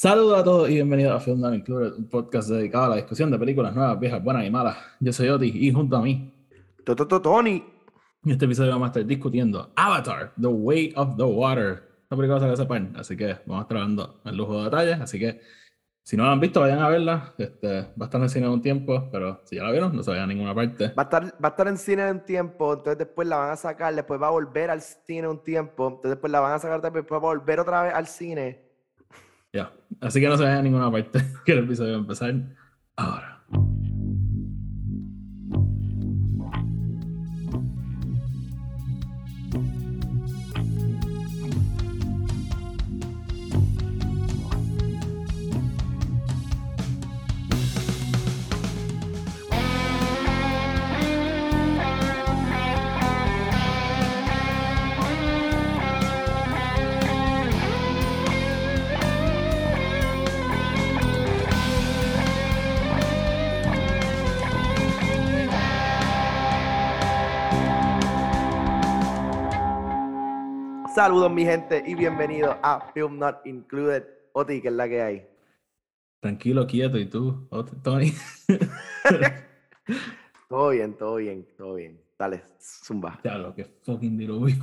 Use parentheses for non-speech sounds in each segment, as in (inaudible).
Saludos a todos y bienvenidos a Film Not Included, un podcast dedicado a la discusión de películas nuevas, viejas, buenas y malas. Yo soy Oti y junto a mí, Tony. en este episodio vamos a estar discutiendo Avatar, The Way of the Water. Esta película sale hace par, así que vamos a estar hablando en lujo de detalles. Así que si no la han visto, vayan a verla. Este, va a estar en cine un tiempo, pero si ya la vieron, no se vayan a ninguna parte. Va a, estar, va a estar en cine un tiempo, entonces después la van a sacar, después va a volver al cine un tiempo, entonces después la van a sacar, después va a volver otra vez al cine. Ya, así que no se vayan a ninguna parte, (laughs) que el episodio va a empezar ahora. Saludos mi gente y bienvenidos a Film Not Included. Oti, que es la que hay. Tranquilo, quieto, ¿y tú, Tony? (laughs) Todo bien, todo bien, todo bien. Dale, zumba. Diablo, que fucking diluvio.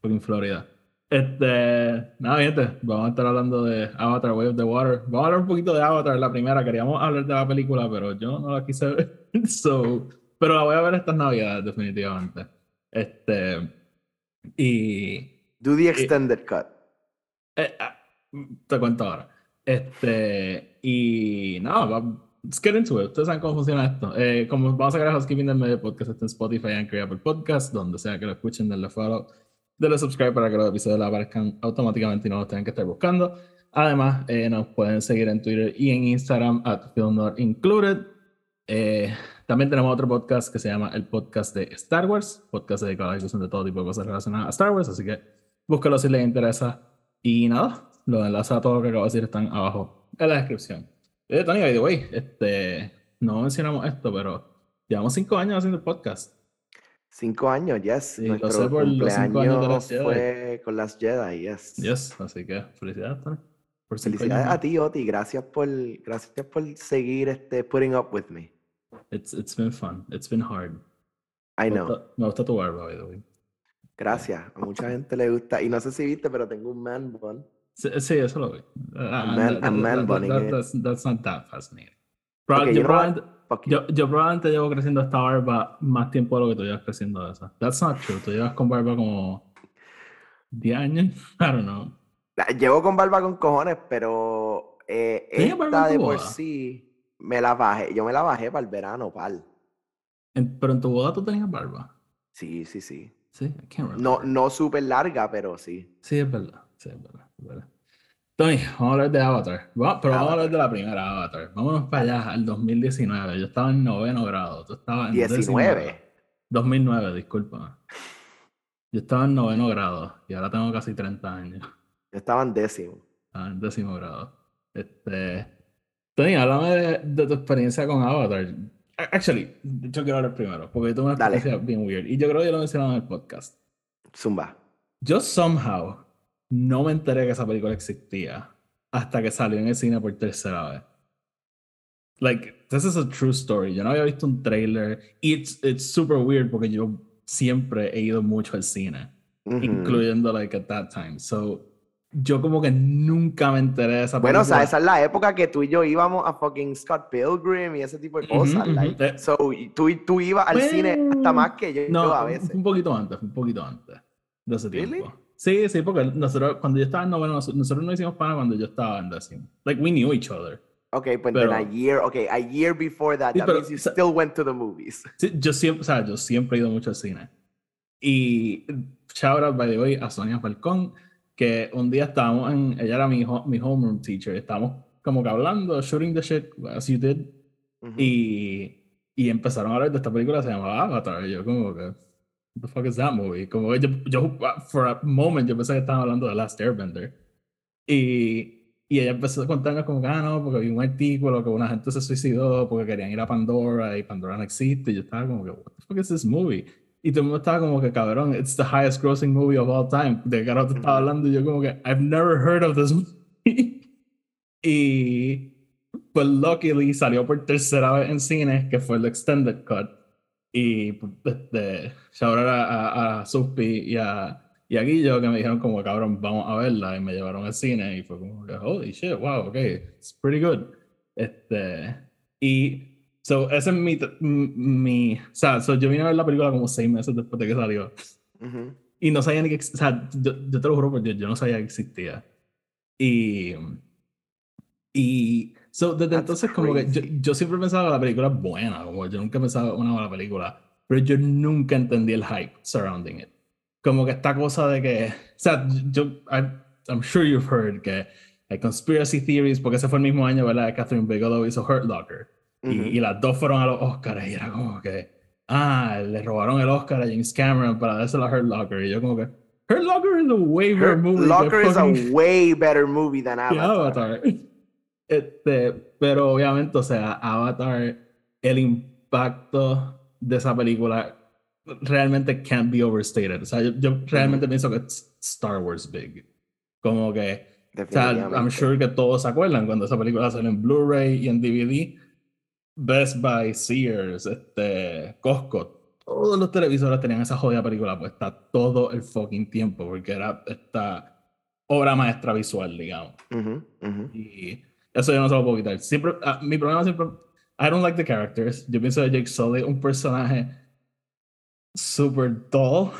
fucking Florida. Este, nada, gente, vamos a estar hablando de Avatar Way of the Water. Vamos a hablar un poquito de Avatar, la primera. Queríamos hablar de la película, pero yo no la quise ver. (laughs) So, pero la voy a ver estas navidades, definitivamente. Este, y Do the extended cut. eh, ah, te cuento ahora. Este, y nada, va- let's get into it. Ustedes saben cómo funciona esto. Eh, como vamos a sacar a Housekeeping del medio podcast, está en Spotify, Anchor y Apple Podcast, donde sea que lo escuchen, denle follow, denle subscribe para que los episodios le aparezcan automáticamente y no los tengan que estar buscando. Además, eh, nos pueden seguir en Twitter y en Instagram at Film Not Included. Eh, también tenemos otro podcast que se llama el podcast de Star Wars, podcast dedicado a la discusión de todo tipo de cosas relacionadas a Star Wars, así que búscalo si les interesa. Y nada, los enlaces a todo lo que acabo de decir están abajo en la descripción. Eh, Tony, by the way, este, no mencionamos esto, pero llevamos cinco años haciendo el podcast. Cinco años, yes. Sí, lo Nuestro sé por los cinco años de las Jedi. fue con las Jedi, yes. Yes, así que felicidades, Tony. por Felicidades años a ti, Oti. Gracias por, gracias por seguir este, putting up with me. It's, it's been fun, it's been hard. I Me know. gusta, me gusta tu barba, by the way. Gracias. A mucha (laughs) gente le gusta. Y no sé si viste, pero tengo un man bun. Sí, sí, eso lo vi. Ah, man- that- a man that- that- eh. that's, that's not that fascinating. Proba- Okay, yo, probablemente, yo, yo probablemente llevo creciendo esta barba más tiempo de lo que tú llevas creciendo de esa. That's not true. Tú llevas con barba como 10 años. (laughs) I don't know. La- Llevo con barba con cojones, pero eh, ¿Tenías barba esta de por sí me la bajé. Yo me la bajé para el verano, pal. Pero en tu boda tú tenías barba. Sí, sí, sí. Sí, I can't remember. No, no súper larga, pero sí. Sí, es verdad. Sí, es verdad. es verdad. Tony, vamos a hablar de Avatar. Va- pero vamos a hablar de la primera Avatar. Vámonos para allá, al 2019. Yo estaba en noveno grado. Tú estabas en décimo 19. grado. 2009, discúlpame. Yo estaba en noveno grado y ahora tengo casi 30 años. Yo estaba en décimo. Estaba en décimo grado. Este. Tony, háblame de, de tu experiencia con Avatar. Actually, yo quiero hablar primero, porque yo tuve una Dale. experiencia bien weird. Y yo creo que ya lo mencionaba en el podcast. Zumba. Yo somehow no me enteré que esa película existía hasta que salió en el cine por tercera vez. Like, this is a true story. Yo no había visto un trailer. It's, it's super weird porque yo siempre he ido mucho al cine, Ujú. incluyendo like at that time. So, yo como que nunca me enteré de esa Bueno, o sea, esa es la época que tú y yo íbamos a fucking Scott Pilgrim y ese tipo de cosas. ujú. like. Eh. So, y tú, tú ibas al cine hasta más que yo, No, a veces. un poquito antes, un poquito antes de ese Really? tiempo. Sí, sí, porque nosotros, cuando yo estaba en noveno, nos- nosotros no hicimos pana cuando yo estaba en décimo. Like, we knew each other. Okay, pues Pero- then a year, okay, a year before that, Sí, that pero, means you o sea- still went to the movies. (laughs) Sí, yo siempre, o sea, yo siempre he ido mucho al cine. Y shout out, by the way, a Sonia Falcón, que un día estábamos en, ella era mi, ho- mi homeroom teacher, estábamos como que hablando, shooting the shit, as you did, Ujú. y, y empezaron a hablar de esta película, se llamaba Avatar, y yo como que, what the fuck is that movie? Como que yo, yo, for a moment, yo pensé que estaban hablando de Last Airbender. Y, y ella empezó a contarnos como que, ah, no, porque vi un artículo que una gente se suicidó porque querían ir a Pandora y Pandora no existe. Y yo estaba como que, what the fuck is this movie? Y todo el mundo estaba como que, cabrón, it's the highest grossing movie of all time. De que ahora te estaba hablando y yo como que, I've never heard of this movie. (laughs) Y pues luckily salió por tercera vez en cine, que fue el Extended Cut. Y este, shout out a, a, a Suspi y a, y a Guillo que me dijeron como, cabrón, vamos a verla. Y me llevaron al cine y fue como, holy shit, wow, ok, it's pretty good. Este, y, so, ese es mi, mi, o sea, so, yo vine a ver la película como seis meses después de que salió. Y no sabía ni que, o sea, yo, yo te lo juro, porque yo, yo no sabía que existía. Y, y So, desde entonces, como que yo, yo, siempre pensaba que la película es buena, como yo nunca pensaba una mala película, pero yo nunca entendí el hype surrounding it. Como que esta cosa de que, o sea, yo, I, I'm sure you've heard que hay conspiracy theories, porque ese fue el mismo año, ¿verdad? Catherine Bigelow hizo Hurt Locker. Y, y, las dos fueron a los Oscars y era como que, ah, le robaron el Oscar a James Cameron para dárselo a Hurt Locker. Y yo como que, Hurt Locker is a way better movie. Hurt Locker is a (laughs) way better movie than Avatar. Avatar. Este, pero obviamente, o sea, Avatar, el impacto de esa película realmente can't be overstated. O sea, yo, realmente pienso que es Star Wars big. Como que, o sea, I'm sure que todos se acuerdan cuando esa película salió en Blu-ray y en DVD. Best Buy, Sears, este, Costco, todos los televisores tenían esa jodida película puesta todo el fucking tiempo porque era esta obra maestra visual, digamos. Y eso yo no se lo puedo quitar. Siempre, uh, mi problema siempre. I don't like the characters. Yo pienso de Jake Sully un personaje super dull.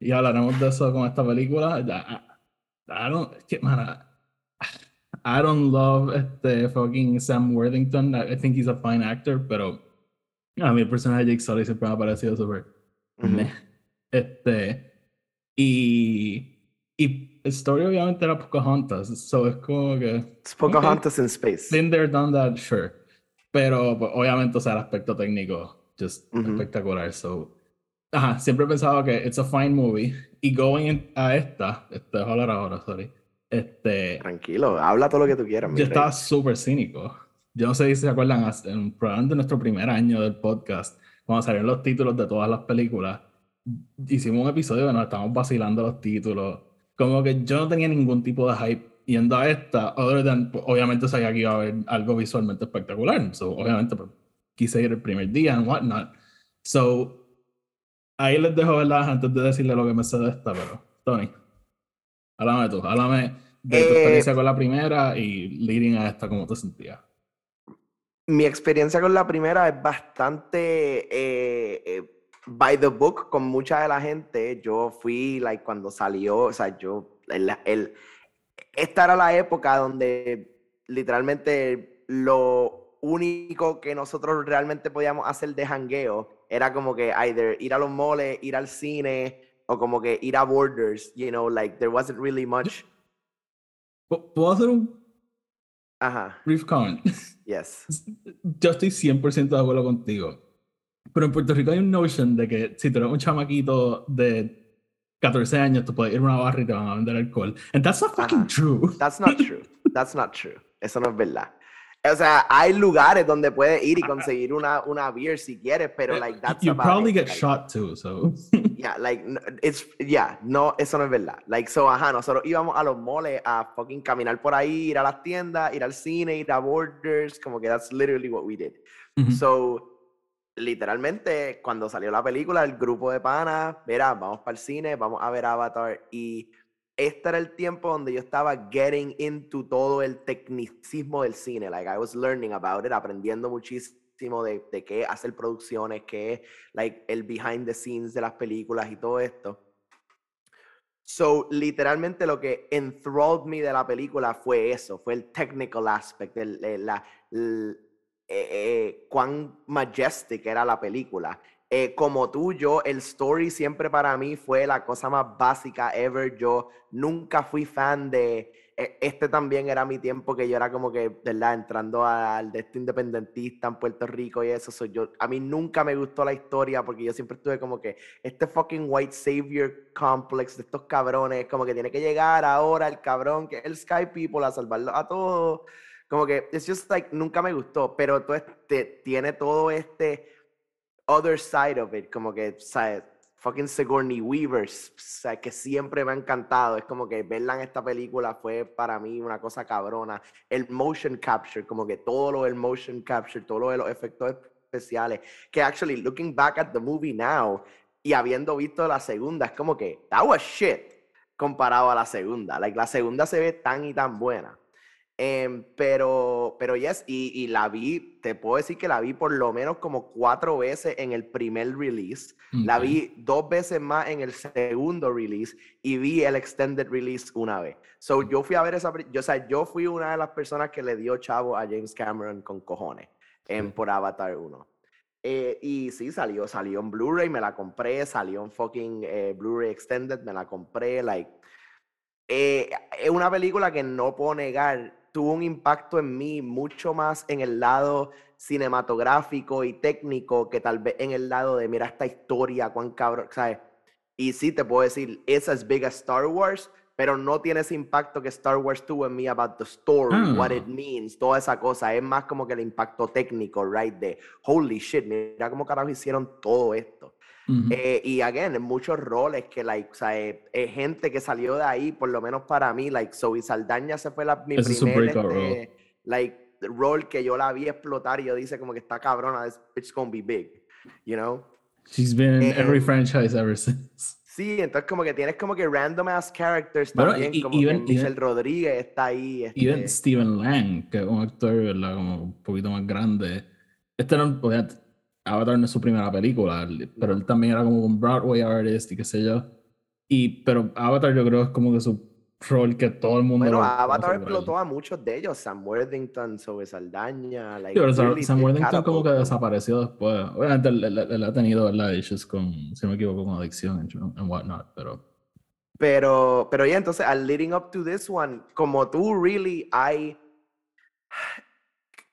Y hablaremos de eso con esta película. I, I don't. Man, I, don't love este fucking Sam Worthington. I, I, think he's a fine actor, pero a mí el personaje de Jake Sully siempre me ha parecido -hmm. Este. Y. Y la historia obviamente era Pocahontas, so es como que... Es Pocahontas okay. in space. Been there, done that, sure. Pero pues, obviamente, o sea, el aspecto técnico, just uh -huh. espectacular, so... Ajá, siempre he pensado que it's a fine movie. Y going a esta, este, hablar ahora, sorry. Este... Tranquilo, habla todo lo que tú quieras. Yo estaba súper cínico. Yo no sé si se acuerdan, en probablemente nuestro primer año del podcast, cuando salieron los títulos de todas las películas, hicimos un episodio donde nos estábamos vacilando los títulos como que yo no tenía ningún tipo de hype yendo a esta, other than, pues, obviamente sabía que iba a haber algo visualmente espectacular, so, obviamente pues, quise ir el primer día and whatnot. So, ahí les dejo, ¿verdad? Antes de decirle lo que me sé de esta, pero, Tony, háblame tú, háblame de tu experiencia eh, con la primera y leading a esta, ¿cómo te sentías? Mi experiencia con la primera es bastante eh, eh, by the book con mucha de la gente. Yo fui, like, cuando salió, o sea, yo, el, el, esta era la época donde literalmente lo único que nosotros realmente podíamos hacer de hangueo era como que either ir a los moles, ir al cine o como que ir a Borders, you know, like there wasn't really much. ¿Puedo hacer un Ajá. brief comment? (laughs) Yes. Yo estoy 100% de acuerdo contigo pero en Puerto Rico hay un notion de que si tú eres un chamaquito de 14 años, tú puedes ir a una barra y te van a vender alcohol. And that's not fucking true. That's not (laughs) true. That's not true. Eso no es verdad. O sea, hay lugares donde puedes ir y conseguir una, una beer si quieres, pero eh, like that's You probably it. get like, shot too, so. (laughs) yeah, like it's yeah, no, eso no es verdad. Like so, ajá, nosotros íbamos a los moles a fucking caminar por ahí, ir a las tiendas, ir al cine, ir a Borders, como que that's literally what we did. So literalmente, cuando salió la película, el grupo de panas, mira, vamos para el cine, vamos a ver Avatar. Y este era el tiempo donde yo estaba getting into todo el tecnicismo del cine. Like, I was learning about it, aprendiendo muchísimo de, de qué hacer producciones, qué es like, el behind the scenes de las películas y todo esto. So, literalmente lo que enthralled me de la película fue eso, fue el technical aspect, el, la, eh, eh, cuán majestic era la película. Eh, como tú, yo, el story siempre para mí fue la cosa más básica ever. Yo nunca fui fan de. Este también era mi tiempo que yo era como que, ¿verdad? Entrando al de este independentista en Puerto Rico y eso. Soy yo, a mí nunca me gustó la historia porque yo siempre estuve como que este fucking white savior complex de estos cabrones, como que tiene que llegar ahora el cabrón que es el Sky People a salvarlo a todos. Como que, it's just like, nunca me gustó, pero este, tiene todo este other side of it, como que, ¿sabes? fucking Sigourney Weaver, sea, que siempre me ha encantado. Es como que verla en esta película fue para mí una cosa cabrona. El motion capture, como que todo lo del motion capture, todo lo de los efectos especiales, que actually, looking back at the movie now y habiendo visto la segunda, es como que, that was shit comparado a la segunda. Like, la segunda se ve tan y tan buena. Em, pero, pero yes, y, y, la vi, te puedo decir que la vi por lo menos como cuatro veces en el primer release. La vi dos veces más en el segundo release y vi el extended release una vez. So yo fui a ver esa, yo, o sea, yo fui una de las personas que le dio chavo a James Cameron con cojones en, por Avatar 1. Eh, y sí, salió, salió en Blu-ray, me la compré, salió en fucking eh, Blu-ray Extended, me la compré, like. Eh, es una película que no puedo negar, tuvo un impacto en mí mucho más en el lado cinematográfico y técnico que tal vez en el lado de, mira esta historia, cuán cabrón, ¿sabes? Y sí, te puedo decir, es as big as Star Wars, pero no tiene ese impacto que Star Wars tuvo en mí about the story, what it ah. means, toda esa cosa. Es más como que el impacto técnico, right? De holy shit, mira cómo carajo hicieron todo esto. Eh, y again, en muchos roles que, like, o sea, eh, gente que salió de ahí, por lo menos para mí, like, Zoe Saldaña se fue la, mi primer, este, like, role que yo la vi explotar y yo dice como que está cabrona, it's gonna be big, you know? She's been in every franchise ever (laughs) since. Sí, entonces como que tienes como que random ass characters también, como que Michelle Rodríguez está ahí. Este... Even Steven Lang, que es un actor, ¿verdad? Como un poquito más grande. Este no, Avatar no es su primera película, pero él también era como un Broadway artist y qué sé yo. Y, pero Avatar yo creo es como que su rol que todo el mundo. Bueno, Avatar explotó a muchos de ellos. Sam Worthington, sobre Saldaña. Like, sí, pero Sam Worthington como que desapareció después. Obviamente él, ha tenido ¿verdad? issues con, si no me equivoco, con adicción en whatnot, pero. Pero, pero ya, entonces, al leading up to this one, como tú, really, hay.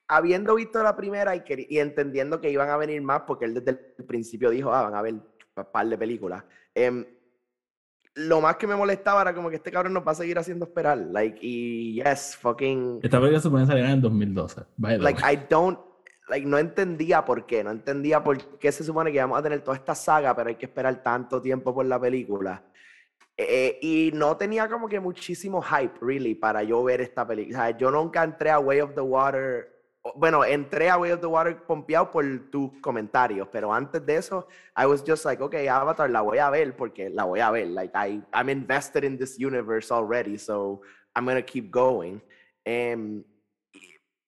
Habiendo visto la primera y, y entendiendo que iban a venir más, porque él desde el principio dijo, ah, van a ver un par de películas. Um, lo más que me molestaba era como que este cabrón nos va a seguir haciendo esperar. Like, y yes, fucking. Esta película se puede salir en 2012. like, I don't. Like, no entendía por qué. No entendía por qué se supone que vamos a tener toda esta saga, pero hay que esperar tanto tiempo por la película. Eh, y no tenía como que muchísimo hype, really, para yo ver esta película. O sea, yo nunca entré a Way of the Water bueno, entré a Way of the Water pompeado por tus comentarios, pero antes de eso, I was just like, okay, Avatar la voy a ver porque la voy a ver. Like, I, I'm invested in this universe already, so I'm gonna keep going. Um,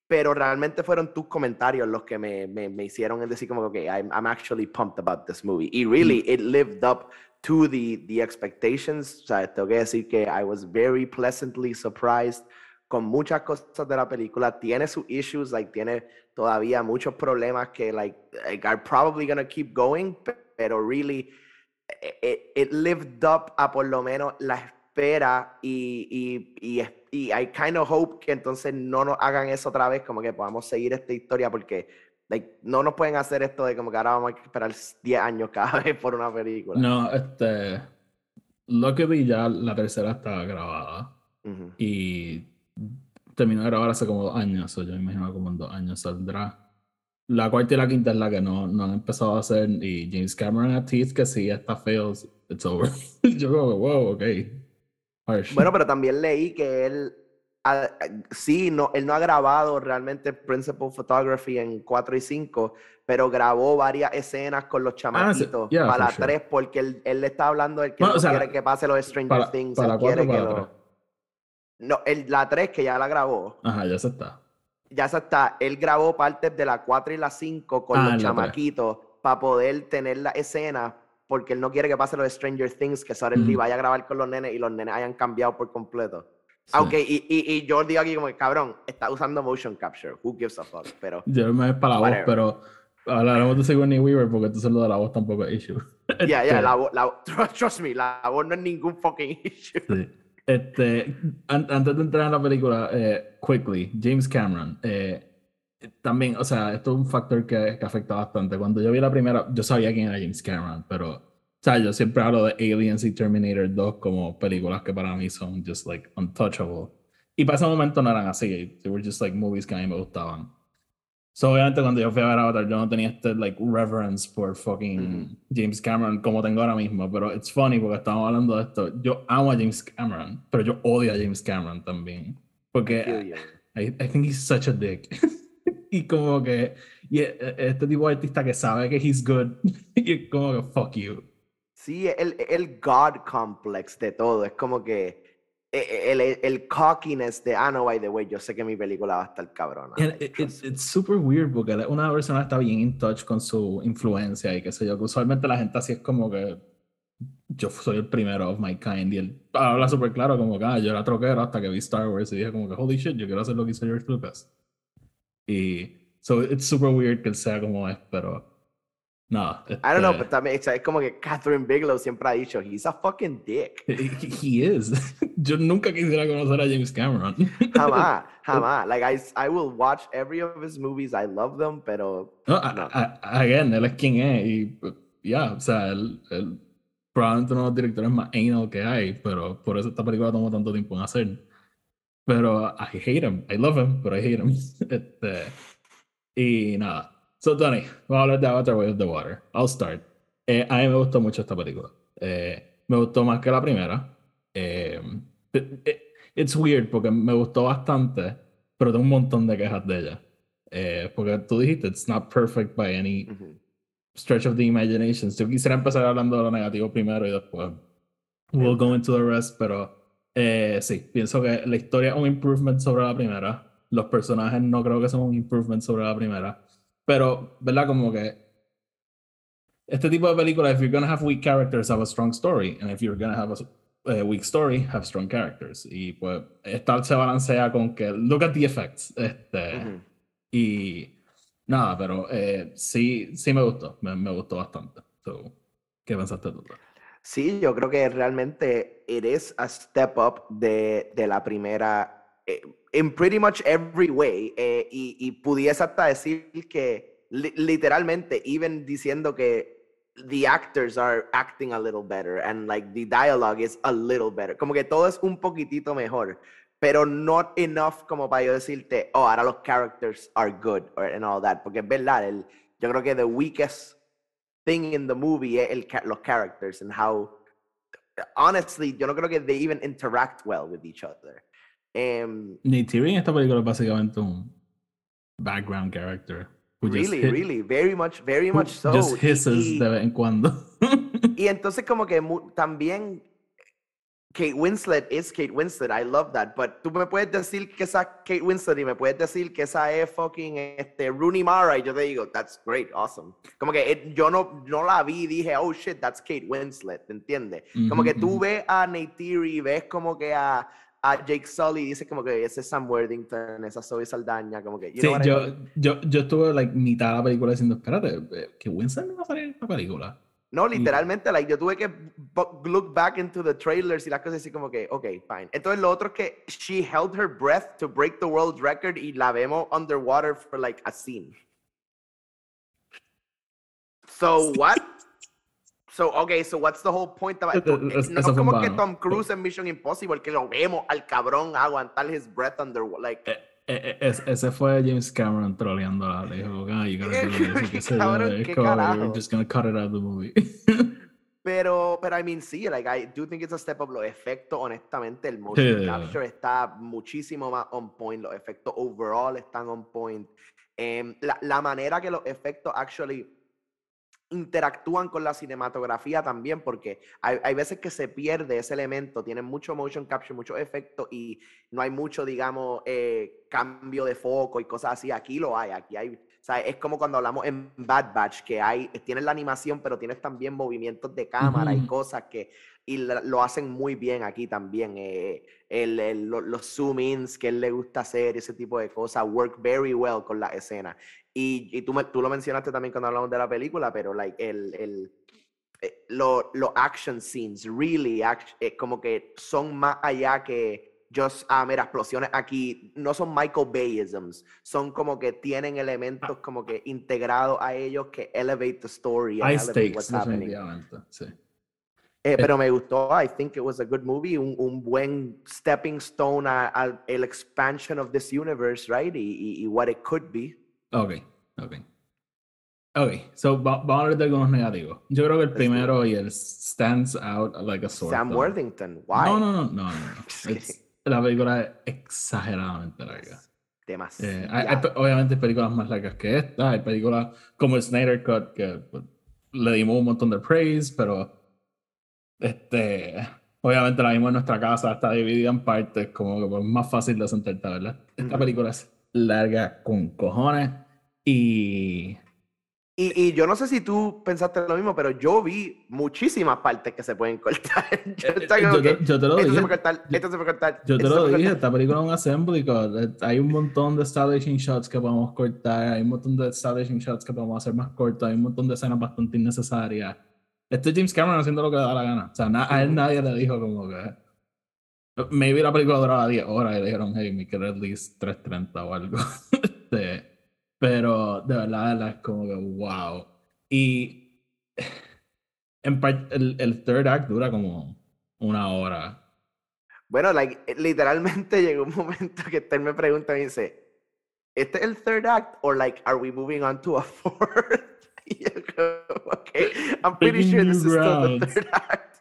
pero realmente fueron tus comentarios los que me, me, me hicieron decir como, okay, I'm, I'm, actually pumped about this movie. Y really, it lived up to the, the expectations. O sea, tengo que decir que I was very pleasantly surprised con muchas cosas de la película. Tiene sus issues, like, tiene todavía muchos problemas que, like, like are probably gonna keep going, pero really, it, it, lived up a por lo menos la espera y, y, y, y I kind of hope que entonces no nos hagan eso otra vez, como que podamos seguir esta historia, porque like, no nos pueden hacer esto de como que ahora vamos a esperar 10 años cada (laughs) vez por una película. No, este. Lo que vi ya, la tercera está grabada. Y terminó de grabar hace como dos años, o yo me imagino como en dos años saldrá. La cuarta y la quinta es la que no, no han empezado a hacer, y James Cameron a Teeth, que sí está feo, it's over. (laughs) yo como, wow, ok. Bueno, pero también leí que él, sí, no, él no ha grabado realmente Principal Photography en 4 y 5, pero grabó varias escenas con los ah, chamaquitos para la 3, porque él, él, le está hablando de que no quiere que pase los Stranger Things, para él quiere que lo... No, el, la 3 que ya la grabó. Ajá, ya se está. Ya se está. Él grabó partes de la 4 y la 5 con ah, los chamaquitos para poder tener la escena porque él no quiere que pase lo de Stranger Things, que Suddenly vaya a grabar con los nenes y los nenes hayan cambiado por completo. Aunque, y, y, y, yo digo aquí como, cabrón, está usando motion capture. Who gives a fuck? Pero. Yo me para la voz, pero hablaremos de Sigourney Weaver porque tú lo de la voz tampoco es issue. Ya, yeah, ya, yeah, la, (laughs) trust me, la voz no es ningún fucking issue. Sí. Este, antes de entrar en la película, eh, quickly, James Cameron. Eh, también, o sea, esto es un factor que, que, afecta bastante. Cuando yo vi la primera, yo sabía quién era James Cameron, pero, o sea, yo siempre hablo de Aliens y Terminator 2 como películas que para mí son just like untouchable. Y para ese momento no eran así, they were just like movies que a mí me gustaban. So, obviamente, cuando yo fui a ver Avatar, yo no tenía este, like, reverence por fucking James Cameron como tengo ahora mismo. Pero it's funny porque estamos hablando de esto. Yo amo a James Cameron, pero yo odio a James Cameron también. Porque I, I think he's such a dick. (laughs) y como que y este tipo de artista que sabe que he's good (laughs) y es como que fuck you. Sí, el, el God complex de todo. Es como que e, e, el, el, cockiness de, ah, no, by the way, yo sé que mi película va a estar cabrona. it's, it's, super weird porque una persona está bien in touch con su influencia y qué sé yo, que usualmente la gente así es como que yo soy el primero of my kind y él habla súper claro como que ah, yo era troquero hasta que vi Star Wars y dije como que holy shit, yo quiero hacer lo que hizo George Lucas. Y so it's super weird que él sea como es, pero no. Este, I don't know, pero también es como que Catherine Bigelow siempre ha dicho, he's a fucking dick. (laughs) He, is. (laughs) Yo nunca quisiera conocer a James Cameron. (laughs) jamás, jamás. Like, I, I will watch every of his movies, I love them, pero... No, no. again, él es quien es y ya, o sea, él, él, probablemente uno de los directores más anal que hay, pero por eso esta película tomó tanto tiempo en hacer. Pero I hate him, I love him, but I hate him. Este, y nada. So, Tony, vamos a hablar de Avatar Way of the Water. I'll start. Eh, a mí me gustó mucho esta película. Eh, me gustó más que la primera. Eh, it's weird porque me gustó bastante, pero tengo un montón de quejas de ella. porque tú dijiste, it's not perfect by any stretch of the imagination. Yo quisiera empezar hablando de lo negativo primero y después we'll go into the rest, pero sí, pienso que la historia es un improvement sobre la primera. Los personajes no creo que son un improvement sobre la primera. Pero, ¿verdad? Como que este tipo de películas, if you're gonna have weak characters, have a strong story. And if you're gonna have a, weak story, have strong characters. Y pues, esta se balancea con que, look at the effects. Este, Y nada, pero eh, sí, sí me gustó. Me, me gustó bastante. So, ¿Qué pensaste tú? Sí, yo creo que realmente it is a step up de, de la primera. Eh, in pretty much every way. Eh, y, y, pudiese hasta decir que literalmente, even diciendo que the actors are acting a little better and like the dialogue is a little better. Como que todo es un poquitito mejor, pero not enough como para yo decirte, oh, ahora los characters are good or, and all that. Porque es verdad, el, yo creo que the weakest thing in the movie es el, los characters and how, honestly, yo no creo que they even interact well with each other. Um, Neytiri en esta película es básicamente un background character. Really, really, very much, very much so. Just hisses y, de vez en cuando. y entonces como que también Kate Winslet es Kate Winslet, I love that, but tú me puedes decir que esa Kate Winslet y me puedes decir que esa es fucking este, Rooney Mara y yo te digo, that's great, awesome. Como que yo no, no la vi y dije, oh shit, that's Kate Winslet, ¿te entiendes? Como que tú ves a Neytiri y ves como que a, a Jake Sully dice como que ese es Sam Worthington, esa Zoe Saldaña, como que... sí, yo, yo, yo estuve like, mitad de la película diciendo, espérate, eh, que Winston no va a salir en esta película. No, literalmente, like, yo tuve que look back into the trailers y las cosas así como que, ok, fine. Entonces lo otro es que she held her breath to break the world record y la vemos underwater for like a scene. So what? (laughs) So, okay, so what's the whole point of? No es como que Tom Cruise en Mission Impossible, que lo vemos al cabrón aguantar his breath under, like... Eh, eh, eh ese fue James Cameron troleándola. Le dijo, ah, you gotta do this. (laughs) ¿Qué cabrón, ¿qué carajo? You're just gonna cut it out of the movie. (laughs) pero, pero, I mean, sí, like, I do think it's a step up. Los efectos, honestamente, el motion capture está muchísimo más on point. Los efectos overall están on point. Um, la, la manera que los efectos actually interactúan con la cinematografía también, porque hay, hay, veces que se pierde ese elemento, tienen mucho motion capture, mucho efecto y no hay mucho, digamos, eh, cambio de foco y cosas así. Aquí lo hay, aquí hay, o sea, es como cuando hablamos en Bad Batch, que hay, tienes la animación, pero tienes también movimientos de cámara y cosas que, y lo hacen muy bien aquí también. Eh, el, los zoom-ins que él le gusta hacer, ese tipo de cosas, work very well con la escena. Y, y tú, me, tú lo mencionaste también cuando hablamos de la película, pero like, el, el, eh, los action scenes, really, eh, como que son más allá que just, ah, mira, explosiones aquí, no son Michael Bayisms, son como que tienen elementos como que integrados a ellos que elevate the story. High stakes, what's happening. Sí. Eh, pero me gustó, I think it was a good movie, un, un buen stepping stone al expansion of this universe, right? Y, y, y what it could be. Ok, ok. Ok, so vamos a hablar de algunos negativos. Yo creo que el primero y el stands out like a sore Sam Worthington, why? No, no, no, no, no. no. (laughs) la película es exageradamente larga. Demasiado. Eh, hay, obviamente hay películas más largas que esta, hay películas como el Snyder Cut que pues, le dimos un montón de praise, pero este, obviamente la vimos en nuestra casa, está dividida en partes, como que pues, es más fácil de sentarte, ¿verdad? Esta película es larga con cojones y y, y, yo no sé si tú pensaste lo mismo, pero yo vi muchísimas partes que se pueden cortar. (laughs) yo, eh, eh, yo, te, lo dije. Se puede cortar, esto se puede cortar. Yo te lo dije, esta película es un assembly cut. Hay un montón de establishing shots que podemos cortar, hay un montón de establishing shots que podemos hacer más cortos, hay un montón de escenas bastante innecesarias. Este es James Cameron haciendo lo que le da la gana. O sea, a él nadie le dijo como que... Maybe la película duraba 10 horas y dijeron, hey, me queda at least 3.30 o algo. (laughs) este, pero de verdad, es como que wow. Y en parte, el, el third act dura como una hora. Bueno, like, literalmente (laughs) llegó un momento que él me pregunta y dice, ¿este es el third act? O like, are we moving on to a (laughs) fourth? y yo como, okay, I'm pretty sure this is still the third act.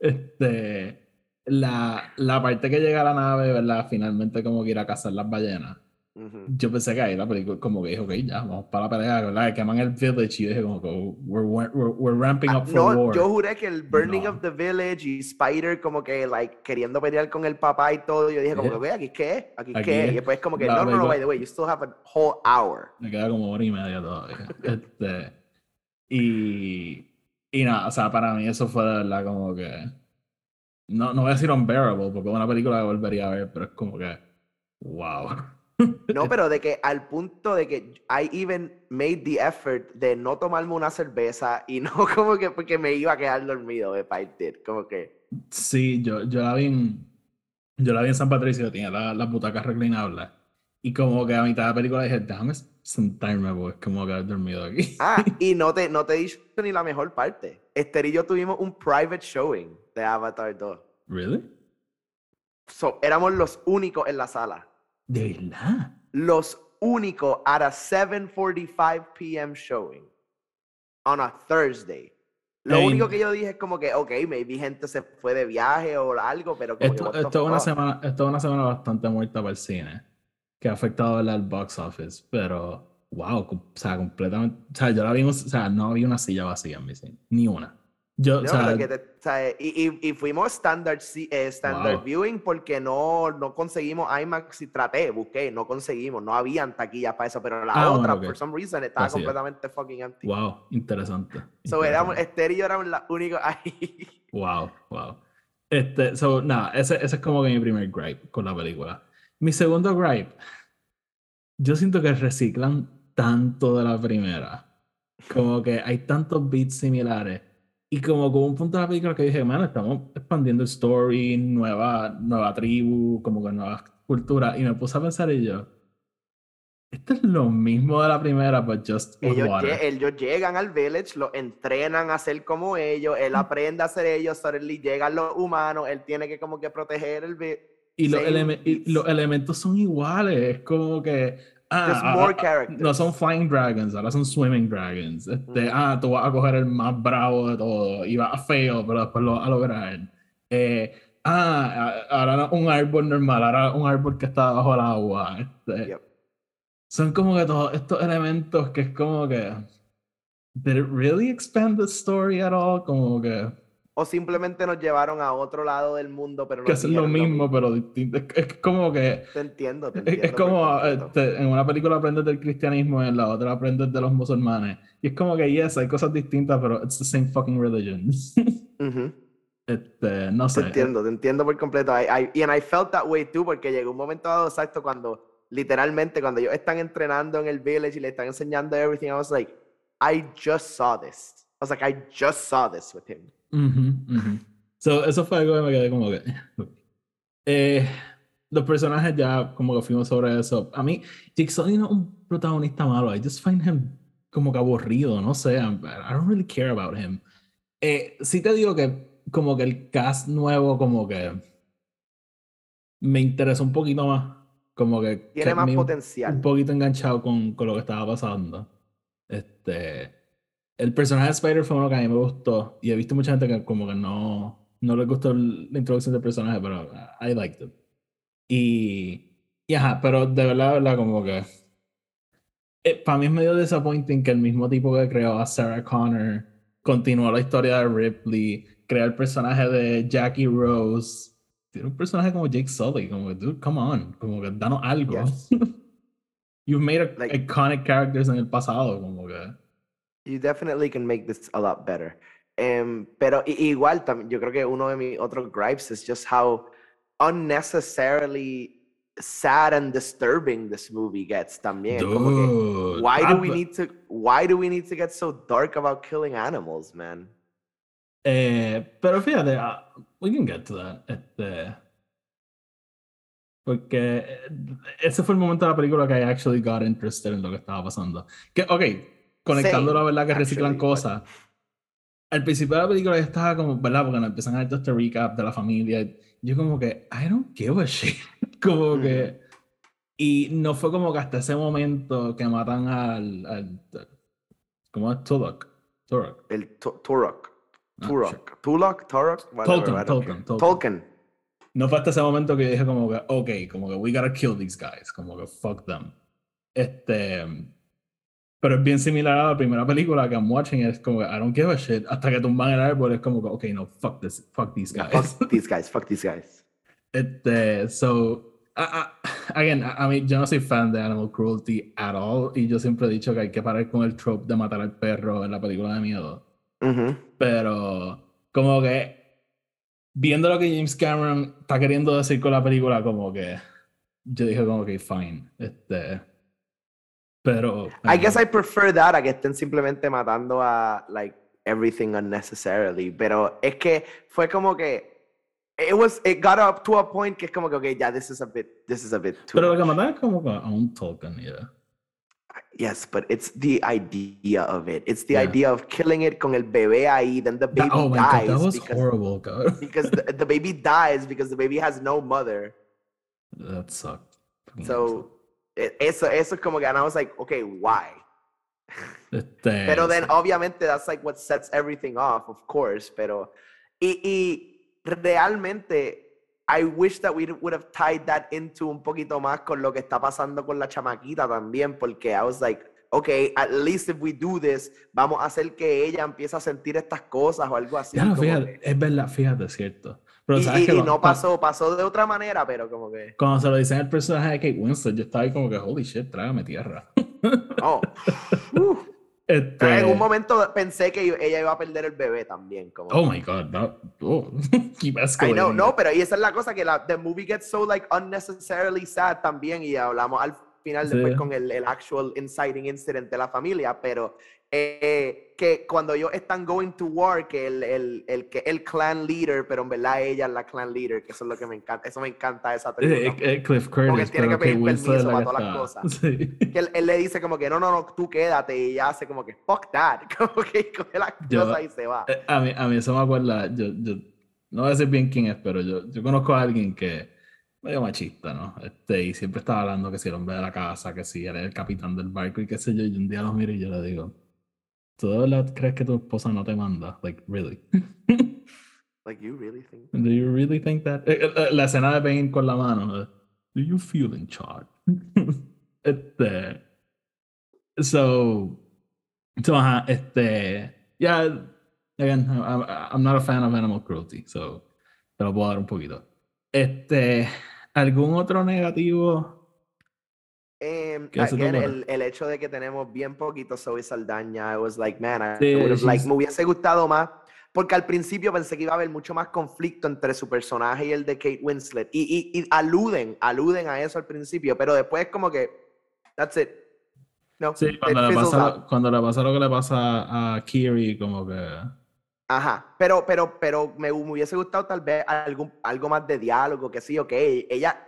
Este, la, la parte que llega a la nave, ¿verdad? Finalmente como que ir a cazar las ballenas yo pensé que ahí la película, como que dijo, ok, ya, vamos para la pelea, ¿verdad? Queman el village y dije, como que we're, we're, we're ramping up for no, war. Yo juré que el burning of the village y Spider, como que, like, queriendo pelear con el papá y todo, yo dije, como que, ok, ¿aquí qué? ¿Aquí, qué? Y después, como que, no, no, no, by the way, you still have a whole hour. Me queda como hora y media todavía. (laughs) este, y, y nada, o sea, para mí eso fue de verdad como que. No, no voy a decir unbearable, porque es una película que volvería a ver, pero es como que. Wow. (laughs) No, pero de que al punto de que I even made the effort de no tomarme una cerveza y no (laughs) como que porque me iba a quedar dormido de Did, como que. Sí, yo, yo la vi en, yo la vi en San Patricio, tenía las la butacas reclinables. Y como que a mitad de la película dije, déjame sentarme, pues como quedar dormido aquí. Ah, (laughs) y no te, no te he dicho ni la mejor parte. Esther y yo tuvimos un private showing de Avatar 2. ¿Really? So, éramos los únicos en la sala. ¿De verdad? Los únicos at a 7:45 p.m. showing on a Thursday. Lo único que yo dije es como que, ok, maybe gente se fue de viaje o algo, pero como esto, esto es una semana, esto es una semana bastante muerta para el cine, que ha afectado al box office, pero wow, o sea, completamente, o sea, yo la vi, o sea, no había una silla vacía en mi cine, ni una. Yo, y, y, fuimos standard, eh, standard viewing porque no, no conseguimos IMAX y traté, busqué, no conseguimos, no habían taquillas para eso, pero la ah, otra, por some reason, estaba completamente fucking empty. Wow, interesante. So, éramos, Esther y yo éramos la única ahí. (laughs) Wow, wow. Este, so, nada, ese, ese es como que mi primer gripe con la película. Mi segundo gripe, yo siento que reciclan tanto de la primera. Como que hay tantos beats similares y como con un punto de la película que dije, man, estamos expandiendo el story, nueva, nueva tribu, como que nuevas culturas. Y me puse a pensar y yo, esto es lo mismo de la primera, but just ellos, ellos llegan al village, lo entrenan a ser como ellos, él aprende a ser ellos, suddenly llegan los humanos, él tiene que como que proteger el y los, y los elementos son iguales, es como que Ah, ah, ah, no son flying dragons, ahora son swimming dragons. Este, Ah, tú vas a coger el más bravo de todo y vas a fail, pero después lo vas a lograr. Eh, ah, ahora un árbol normal, ahora un árbol que está bajo el agua. Este, Son como que todos estos elementos que es como que. Did it really expand the story at all? Como que o simplemente nos llevaron a otro lado del mundo, pero que es lo mismo, pero distinto. Es, como que. Te entiendo, te entiendo. Es, como este, en una película aprendes del cristianismo y en la otra aprendes de los musulmanes. Y es como que, yes, hay cosas distintas, pero it's the same fucking religion. (laughs) este, no sé. Te entiendo, te entiendo por completo. I, y and I felt that way too, porque llegó un momento dado exacto cuando, literalmente, cuando ellos están entrenando en el village y le están enseñando everything, I was like, I just saw this. I was like, I just saw this with him. So, eso fue algo que me quedé como que. Eh, los personajes ya, como que fuimos sobre eso. A mí, Jigsaw no es un protagonista malo. I just find him como que aburrido. No sé. I don't really care about him. Eh, sí te digo que, como que el cast nuevo, como que. Me interesó un poquito más Como que tiene más potencial. Un poquito enganchado con, con lo que estaba pasando. Este. El personaje de Spider fue uno que a mí me gustó. Y he visto mucha gente que como que no, no le gustó la introducción del personaje, pero I liked it. Y, y ajá, pero de verdad, de verdad, como que. para mí es medio disappointing que el mismo tipo que creó a Sarah Connor continuó la historia de Ripley, crea el personaje de Jackie Rose. Tiene un personaje como Jake Sully, como que, dude, come on, como que danos algo. Yes. (laughs) You've made a- Like- iconic characters en el pasado, como que. You definitely can make this a lot better. Em, pero igual yo creo que uno de mis otros gripes is just how unnecessarily sad and disturbing this movie gets también. Dude. why Ah, do we pe- need to why do we need to get so dark about killing animals, man? Eh, pero fíjate, ah, we can get to that. Este, porque eh, ese fue el momento de la película que I actually got interested en lo que estaba pasando. Que, ok, conectando la Same, verdad que reciclan actually, cosas. Al principio de la película yo estaba como, ¿verdad? Porque empiezan a todo este recap de la familia. Yo como que, I don't give a shit. (laughs) como que... Y no fue como que hasta ese momento que matan al... al ¿Cómo es? Turok. Turok. El Tu- Turok. Ah, Turok. Tulok, Turok, Tolkien. Tolkien. Tolkien. No fue hasta ese momento que yo dije como que, ok, como que we gotta kill these guys, como que fuck them. Este, pero es bien similar a la primera película que I'm watching, es como I don't give a shit, hasta que tumban el árbol, es como ok, no, fuck this, fuck these guys. fuck these guys, fuck these guys. (laughs) Este, so, a- a- again, a, mí, yo no soy fan de animal cruelty at all, y yo siempre he dicho que hay que parar con el trope de matar al perro en la película de miedo. Ujú. Pero como que viendo lo que James Cameron está queriendo decir con la película, como que yo dije como que fine. Este, pero I guess eh, I prefer that a que estén simplemente matando a like everything unnecessarily. Pero es que fue como que it was it got up to a point que es como que okay, yeah, this is a bit this is a bit too. pero lo que matan es como que a un Tolkien, yeah. Yes, but it's the idea of it. It's the Yeah. idea of killing it con el bebé ahí, then the baby That- oh my god, dies that was because horrible, God. (laughs) because the, the baby dies because the baby has no mother. That sucked. So eso eso es como que and I was like, okay, why? Este, Pero then, obviamente, that's like what sets everything off, of course. Pero, y, y realmente, I wish that we would have tied that into un poquito más con lo que está pasando con la chamaquita también, porque I was like, okay, at least if we do this, vamos a hacer que ella empiece a sentir estas cosas o algo así. Ya no, fíjate, que- es verdad, fíjate, es cierto. Pero y, sabes y- que y lo- no pasó, pasó de otra manera, pero como que, Cuando se lo dicen al personaje de Kate Winslet, yo estaba ahí como que, holy shit, trágame tierra. (laughs) oh. uf. Este, En un momento pensé que ella iba a perder el bebé también. Como Oh my god, that, oh, (laughs) keep I know, no, pero y esa es la cosa que la the movie gets so like unnecessarily sad también y hablamos al final Sí. después con el, el actual inciting incident de la familia, pero eh, que cuando ellos están going to war, que el, el, el, que el clan leader, pero en verdad ella es la clan leader, que eso es lo que me encanta, eso me encanta de esa película. Eh, eh, Cliff Curtis, tiene pero que pedir permiso para todas las cosas. (laughs) Sí. Que él, él le dice como que no, no, no, tú quédate y ella hace como que fuck that, (laughs) como que coge las Yo- cosas y se va. Eh, A mí, a mí eso me acuerda, yo, yo no voy a decir bien quién es, pero yo, yo conozco a alguien que medio machista, ¿no? Este, y siempre estaba hablando que si el hombre de la casa, que si es el capitán del barco y qué sé yo, y un día los miro y yo le digo, ¿tú de verdad crees que tu esposa no te manda? Like, really? (laughs) Like you really think Do you really think that? Eh, eh, eh, La escena de Bane con la mano. Do you feel in charge? (laughs) este. So. So, ajá, este. Yeah, again, I'm, I'm not a fan of animal cruelty, so. Te lo puedo dar un poquito. Este. ¿Algún otro negativo? Um, ¿Qué hace tu again, el, el hecho de que tenemos bien poquito Zoe Saldaña, I was like, man, I Sí, would have, like, me hubiese gustado más, porque al principio pensé que iba a haber mucho más conflicto entre su personaje y el de Kate Winslet, y, y, y aluden, aluden a eso al principio, pero después como que, that's it. No, Sí, it cuando le, pasa cuando le pasa lo que le pasa a Kiri, como que. Ajá, pero, pero, pero me, me hubiese gustado tal vez algún, algo más de diálogo, que sí, ok, ella,